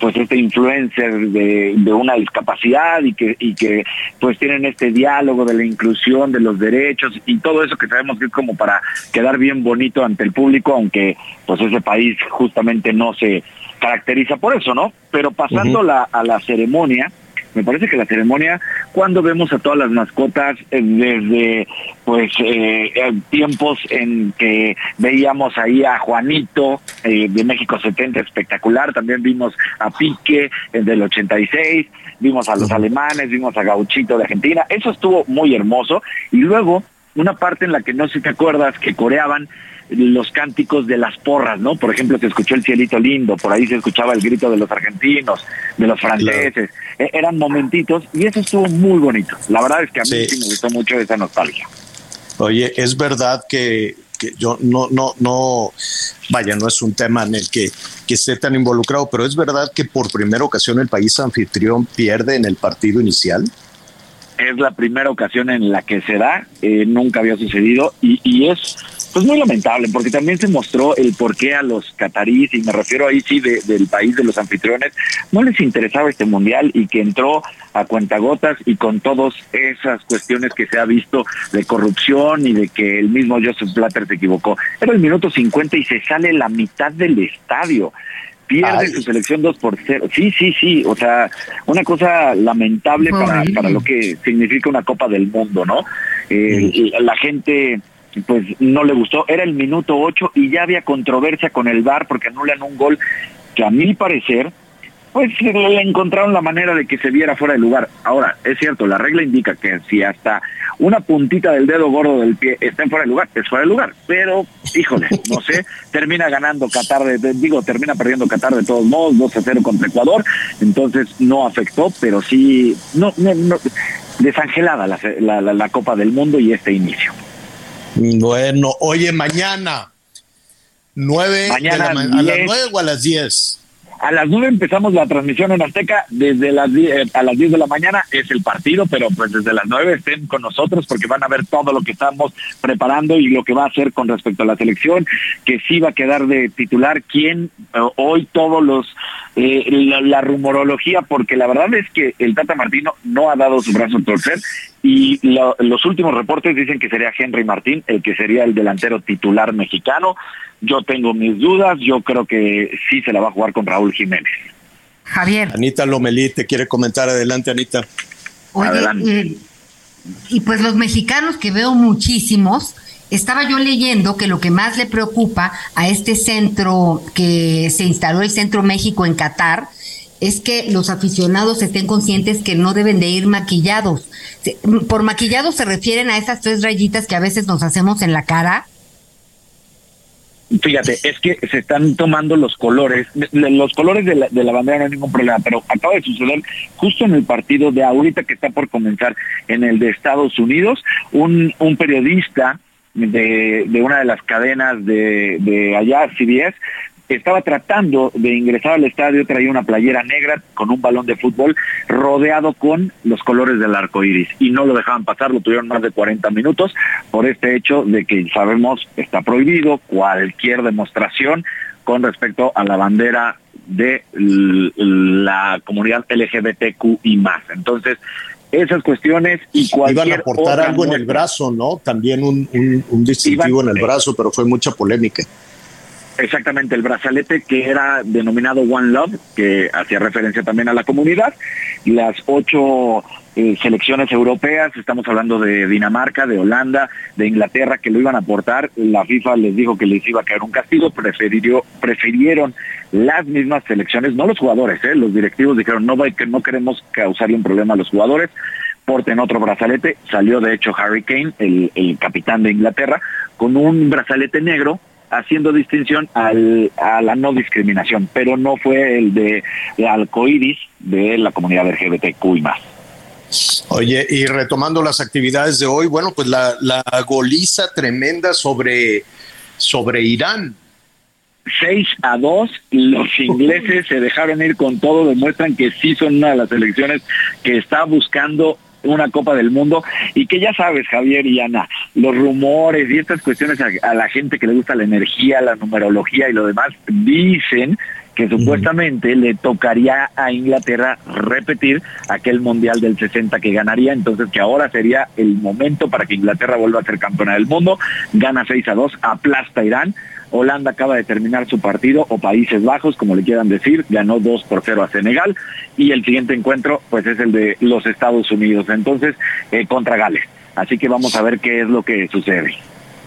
pues este influencer de, de una discapacidad y que, y que pues tienen este diálogo de la inclusión, de los derechos y todo eso que sabemos que es como para quedar bien bonito ante el público, aunque pues ese país justamente no se caracteriza por eso, ¿no? Pero pasando la, a la ceremonia, me parece que la ceremonia, cuando vemos a todas las mascotas eh, desde pues eh, eh, tiempos en que veíamos ahí a Juanito de México 70 espectacular, también vimos a Pique del 86, vimos a los alemanes, vimos a Gauchito de Argentina, eso estuvo muy hermoso y luego una parte en la que no sé si te acuerdas que coreaban los cánticos de las porras, ¿no? Por ejemplo, se escuchó el cielito lindo, por ahí se escuchaba el grito de los argentinos, de los franceses, e, eran momentitos y eso estuvo muy bonito. La verdad es que a mí sí, me gustó mucho esa nostalgia. Oye, es verdad que, que, yo no, no, no, vaya, no es un tema en el que, que esté tan involucrado, pero es verdad que por primera ocasión el país anfitrión pierde en el partido inicial es la primera ocasión en la que se da, eh, nunca había sucedido y, y es pues muy lamentable, porque también se mostró el por qué a los cataríes, y me refiero ahí sí del país de los anfitriones, no les interesaba este mundial y que entró a cuentagotas y con todas esas cuestiones que se ha visto de corrupción y de que el mismo Joseph Blatter se equivocó. Era el minuto 50 y se sale la mitad del estadio pierde su selección 2 por 0. Sí, sí, sí, o sea, una cosa lamentable para, para lo que significa una Copa del Mundo, ¿no? Eh, La gente pues no le gustó. Era el minuto 8 y ya había controversia con el VAR porque anulan un gol que a mi parecer pues le encontraron la manera de que se viera fuera de lugar. Ahora, es cierto, la regla indica que si hasta una puntita del dedo gordo del pie está en fuera de lugar, es fuera de lugar. Pero, híjole, no sé, termina ganando Qatar, de, digo, termina perdiendo Qatar de todos modos, 2 a 0 contra Ecuador, entonces no afectó, pero sí, no, no, desangelada la, la, la Copa del Mundo y este inicio. Bueno, oye, mañana, nueve mañana a las nueve o a las diez. A las nueve empezamos la transmisión en Azteca, desde las eh, a las diez de la mañana es el partido, pero pues desde las nueve estén con nosotros porque van a ver todo lo que estamos preparando y lo que va a hacer con respecto a la selección, que sí va a quedar de titular, quién eh, hoy todos los eh, la, rumorología, porque la verdad es que el Tata Martino no ha dado su brazo a torcer y los últimos reportes dicen que sería Henry Martín el que sería el delantero titular mexicano. Yo tengo mis dudas, yo creo que sí se la va a jugar con Raúl Jiménez. Javier. Anita Lomelí te quiere comentar, adelante Anita. Oye, eh, y pues los mexicanos que veo muchísimos, estaba yo leyendo que lo que más le preocupa a este centro que se instaló el Centro México en Qatar es que los aficionados estén conscientes que no deben de ir maquillados. Por maquillados se refieren a esas tres rayitas que a veces nos hacemos en la cara. Fíjate, es que se están tomando los colores, los colores de la, de la bandera no hay ningún problema, pero acaba de suceder justo en el partido de ahorita que está por comenzar en el de Estados Unidos, un, un periodista de, de una de las cadenas de, de allá, CBS, estaba tratando de ingresar al estadio, traía una playera negra con un balón de fútbol rodeado con los colores del arco iris y no lo dejaban pasar, lo tuvieron más de 40 minutos por este hecho de que sabemos está prohibido cualquier demostración con respecto a la bandera de la comunidad LGBTQ y más. Entonces, esas cuestiones y cualquier Iban a aportar algo en el brazo, ¿no? También un, un, distintivo en el brazo, pero fue mucha polémica. Exactamente, el brazalete que era denominado One Love, que hacía referencia también a la comunidad, las ocho eh, selecciones europeas, estamos hablando de Dinamarca, de Holanda, de Inglaterra, que lo iban a aportar, la FIFA les dijo que les iba a caer un castigo, prefirió, prefirieron las mismas selecciones, no los jugadores, eh, los directivos dijeron no, no queremos causarle un problema a los jugadores, porten otro brazalete, salió de hecho Harry Kane, el capitán de Inglaterra, con un brazalete negro haciendo distinción al, a la no discriminación, pero no fue el de, de alcoiris de la comunidad LGBTQ y más. Oye, y retomando las actividades de hoy, bueno, pues la, la goliza tremenda sobre, sobre Irán. 6 a 2, los ingleses se dejaron ir con todo, demuestran que sí son una de las selecciones que está buscando una Copa del Mundo. Y que ya sabes, Javier y Ana, los rumores y estas cuestiones a, la gente que le gusta la energía, la numerología y lo demás, dicen que supuestamente le tocaría a Inglaterra repetir aquel Mundial del 60 que ganaría, entonces que ahora sería el momento para que Inglaterra vuelva a ser campeona del mundo, gana 6 a 2, aplasta a Irán, Holanda acaba de terminar su partido, o Países Bajos, como le quieran decir, ganó 2 por 0 a Senegal, y el siguiente encuentro, pues es el de los Estados Unidos, entonces, eh, contra Gales. Así que vamos a ver qué es lo que sucede.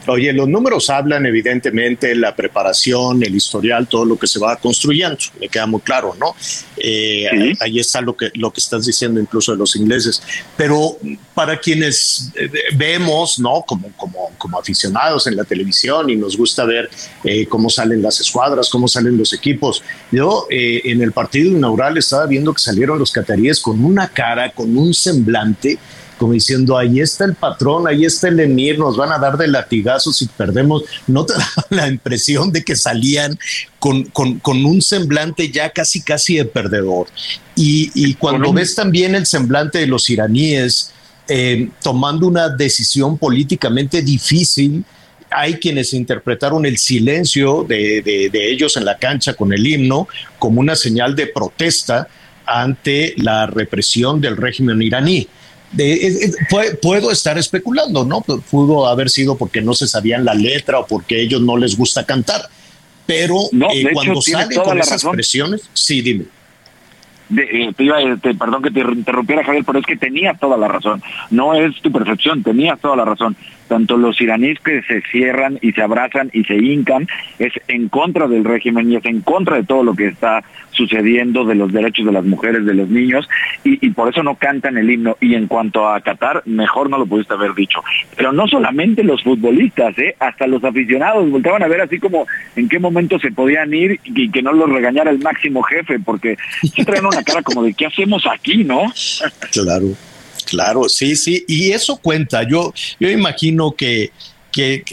Oye, los números hablan evidentemente la preparación, el historial, todo lo que se va construyendo, me queda muy claro, ¿no? Eh, ahí está lo que, lo que estás diciendo incluso de los ingleses. Pero para quienes eh, vemos, ¿no? Como, como, como aficionados en la televisión y nos gusta ver eh, cómo salen las escuadras, cómo salen los equipos. Yo en el partido inaugural estaba viendo que salieron los cataríes con una cara, con un semblante como diciendo, ahí está el patrón, ahí está el emir, nos van a dar de latigazos si perdemos. ¿No te da la impresión de que salían con, con, un semblante ya casi, casi de perdedor? Y, cuando ves también el semblante de los iraníes eh, tomando una decisión políticamente difícil, hay quienes interpretaron el silencio de, de, ellos en la cancha con el himno como una señal de protesta ante la represión del régimen iraní puedo estar especulando, ¿no? Pudo haber sido porque no se sabían la letra o porque a ellos no les gusta cantar. Pero eh, cuando salen con esas presiones, sí, dime. Eh, perdón que te interrumpiera Javier, pero es que tenía toda la razón. No es tu percepción, tenía toda la razón tanto los iraníes que se cierran y se abrazan y se hincan, es en contra del régimen y es en contra de todo lo que está sucediendo de los derechos de las mujeres, de los niños, y, por eso no cantan el himno. Y en cuanto a Qatar, mejor no lo pudiste haber dicho. Pero no solamente los futbolistas, ¿eh? hasta los aficionados voltaban a ver así como en qué momento se podían ir y que no los regañara el máximo jefe, porque se traen una cara como de qué hacemos aquí, ¿no? Claro. Claro, sí, sí, y eso cuenta. Yo, yo imagino que, que,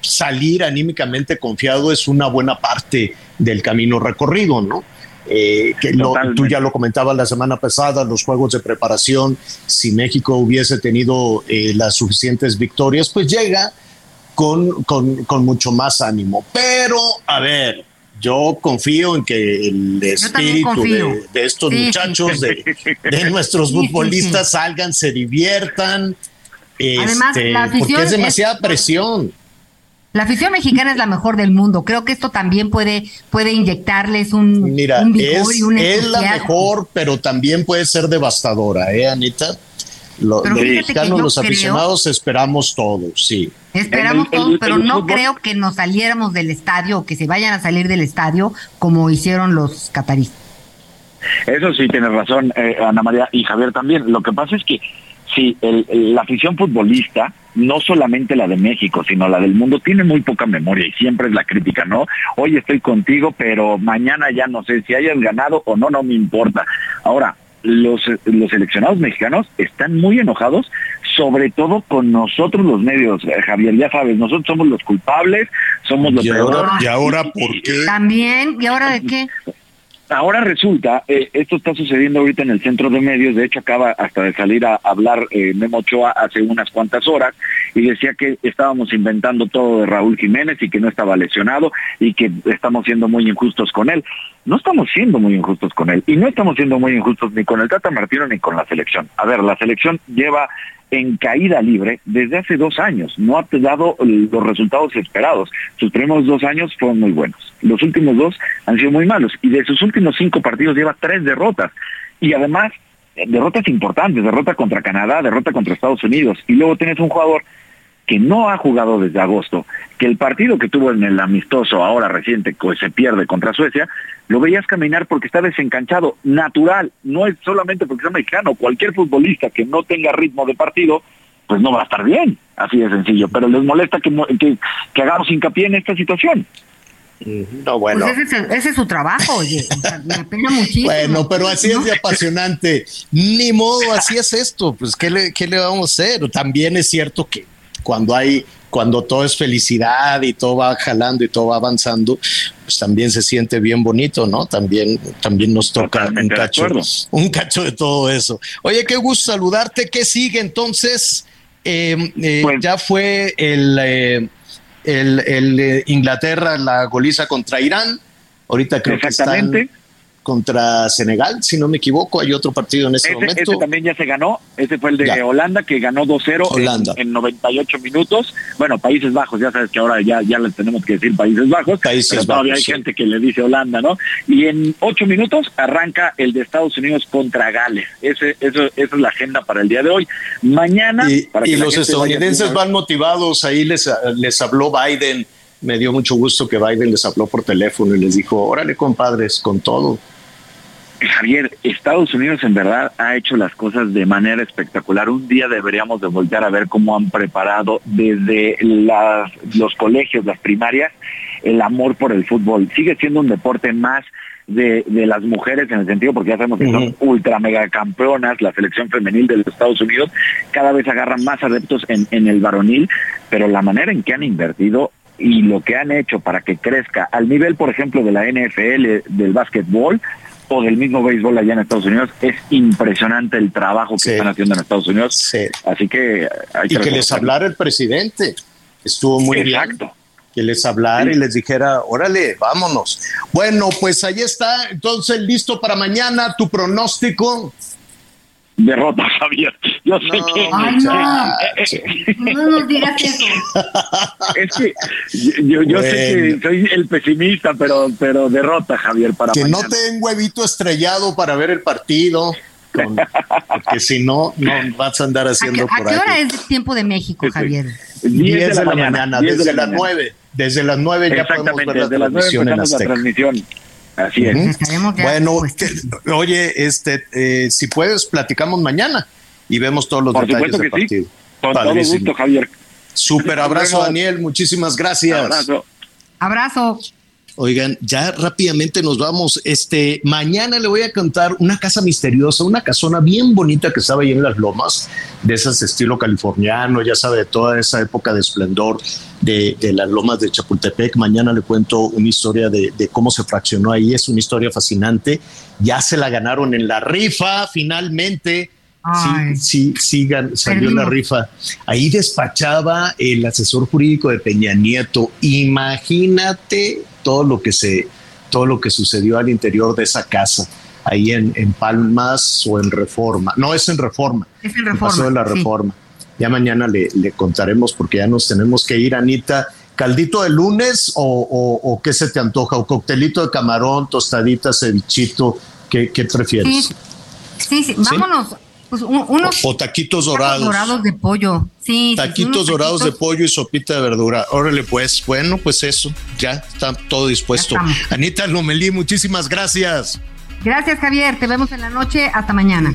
salir anímicamente confiado es una buena parte del camino recorrido, ¿no? Eh, que tú ya lo comentabas la semana pasada, los juegos de preparación, si México hubiese tenido eh, las suficientes victorias, pues llega con, con, con mucho más ánimo. Pero, a ver, yo confío en que el espíritu de, estos muchachos, de, nuestros futbolistas salgan, se diviertan. Además, este, la porque es demasiada presión. La afición mexicana es la mejor del mundo. Creo que esto también puede, puede inyectarles un, Mira, es, es la mejor, pero también puede ser devastadora, ¿eh, Anita? Los mexicanos, los aficionados, esperamos todos, sí. Esperamos todos, pero no creo que nos saliéramos del estadio o que se vayan a salir del estadio como hicieron los cataríes. Eso sí, tienes razón, eh, Ana María y Javier también. Lo que pasa es que sí, la afición futbolista, no solamente la de México, sino la del mundo, tiene muy poca memoria y siempre es la crítica, ¿no? Hoy estoy contigo, pero mañana ya no sé si hayas ganado o no, no me importa. Ahora, los, los seleccionados mexicanos están muy enojados, sobre todo con nosotros los medios, eh, Javier, ya sabes, nosotros somos los culpables, somos los ¿Y ahora, ¿Y ahora por qué? También, ¿y ahora de qué? Ahora resulta, eh, esto está sucediendo ahorita en el centro de medios, de hecho acaba hasta de salir a hablar eh, Memo Ochoa hace unas cuantas horas y decía que estábamos inventando todo de Raúl Jiménez y que no estaba lesionado y que estamos siendo muy injustos con él. No estamos siendo muy injustos con él y no estamos siendo muy injustos ni con el Tata Martino ni con la selección. A ver, la selección lleva en caída libre desde hace dos años. No ha dado los resultados esperados. Sus primeros dos años fueron muy buenos. Los últimos dos han sido muy malos. Y de sus últimos cinco partidos lleva tres derrotas. Y además, eh, derrotas importantes. Derrota contra Canadá, derrota contra Estados Unidos. Y luego tienes un jugador que no ha jugado desde agosto, que el partido que tuvo en el amistoso ahora reciente, que se pierde contra Suecia, lo veías caminar porque está desencanchado, natural, no es solamente porque sea mexicano, cualquier futbolista que no tenga ritmo de partido, pues no va a estar bien, así de sencillo, pero les molesta que, que, hagamos hincapié en esta situación. No, bueno. Pues ese, es, su trabajo, oye. me pena muchísimo. Bueno, pero así es de apasionante. Ni modo, así es esto. Pues, ¿qué le, ¿qué le vamos a hacer? También es cierto que cuando hay cuando todo es felicidad y todo va jalando y todo va avanzando, pues también se siente bien bonito, ¿no? También, también nos toca un cacho, un cacho de todo eso. Oye, qué gusto saludarte. ¿Qué sigue entonces? Em, eh, pues ya fue el, eh, el, el eh, Inglaterra, la goliza contra Irán. Ahorita creo que están contra Senegal, si no me equivoco. Hay otro partido en ese, momento. Ese también ya se ganó. Ese fue el de Holanda, que ganó 2-0 en, 98 minutos. Bueno, Países Bajos, ya sabes que ahora ya, ya les tenemos que decir Países Bajos. pero todavía hay gente que le dice Holanda, ¿no? Y en 8 minutos arranca el de Estados Unidos contra Gales. Ese, eso, esa es la agenda para el día de hoy. Mañana. Y, y los estadounidenses van motivados. Ahí les, les habló Biden. Me dio mucho gusto que Biden les habló por teléfono y les dijo, órale compadres, con todo. Javier, Estados Unidos en verdad ha hecho las cosas de manera espectacular. Un día deberíamos de voltear a ver cómo han preparado desde las, los colegios, las primarias, el amor por el fútbol. Sigue siendo un deporte más de, las mujeres en el sentido, porque ya sabemos que son ultra mega campeonas, la selección femenil de los Estados Unidos, cada vez agarran más adeptos en, en el varonil, pero la manera en que han invertido y lo que han hecho para que crezca al nivel, por ejemplo, de la NFL, del básquetbol, o del mismo béisbol allá en Estados Unidos. Es impresionante el trabajo que están haciendo en Estados Unidos. Así que hay que... Y que les hablara el presidente. Estuvo muy Exacto. bien. Que les hablara y les dijera, órale, vámonos. Bueno, pues ahí está. Entonces, listo para mañana. Tu pronóstico derrota, Javier. Yo sé que. Ay, no. no nos digas eso. Es que yo, yo sé que soy el pesimista, pero, pero derrota, Javier, para Que no te den huevito estrellado para ver el partido. porque si no, no vas a andar haciendo por ahí. ¿A qué hora es el tiempo de México, Javier? 10 de, la, mañana, desde las 9. Desde las 9 ya podemos ver la transmisión. La transmisión. Así es. Bueno, oye, este, eh, si puedes, platicamos mañana y vemos todos los detalles del partido. Con todo gusto, Javier. Super abrazo, Daniel. Muchísimas gracias. Abrazo. Abrazo. Oigan, ya rápidamente nos vamos. Este, mañana le voy a contar una casa misteriosa, una casona bien bonita que estaba ahí en las lomas, de esas estilo californiano, ya sabe, de toda esa época de esplendor de, las lomas de Chapultepec. Mañana le cuento una historia de, cómo se fraccionó ahí. Es una historia fascinante. Ya se la ganaron en la rifa, finalmente. Sí, sí, sí, salió la rifa. Ahí despachaba el asesor jurídico de Peña Nieto. Imagínate todo lo que se, todo lo que sucedió al interior de esa casa, ahí en, en Palmas o en Reforma. No, es en Reforma. Es en Reforma. Pasó de la Reforma. Ya mañana le, le, contaremos porque ya nos tenemos que ir, Anita. ¿Caldito de lunes o, o, qué se te antoja? ¿O coctelito de camarón, tostadita, cevichito? ¿Qué, qué prefieres? Sí, sí, vámonos. Pues, unos o, taquitos dorados. dorados de pollo. Sí. Taquitos dorados de pollo y sopita de verdura. Órale, pues, bueno, pues eso, ya está todo dispuesto. Anita Lomelí, muchísimas gracias. Gracias, Javier. Te vemos en la noche. Hasta mañana.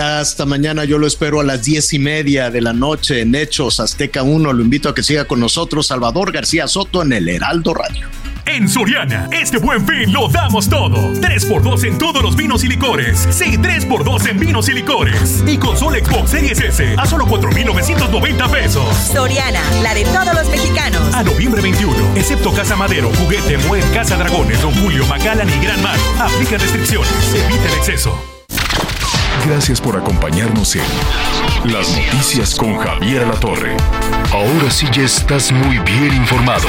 Hasta mañana. Yo lo espero a las diez y media de la noche en Hechos Azteca 1. Lo invito a que siga con nosotros Salvador García Soto en el Heraldo Radio. En Soriana, este buen fin lo damos todo. 3x2 en todos los vinos y licores. Sí, 3x2 en vinos y licores. Y consola Xbox Series S a solo 4,990 pesos. Soriana, la de todos los mexicanos. A noviembre 21, excepto Casa Madero, Juguete, Muer, Casa Dragones, Don Julio, Macallan y Gran Mar. Aplica restricciones. Evita el exceso. Gracias por acompañarnos en Las Noticias con Javier La Torre. Ahora sí ya estás muy bien informado.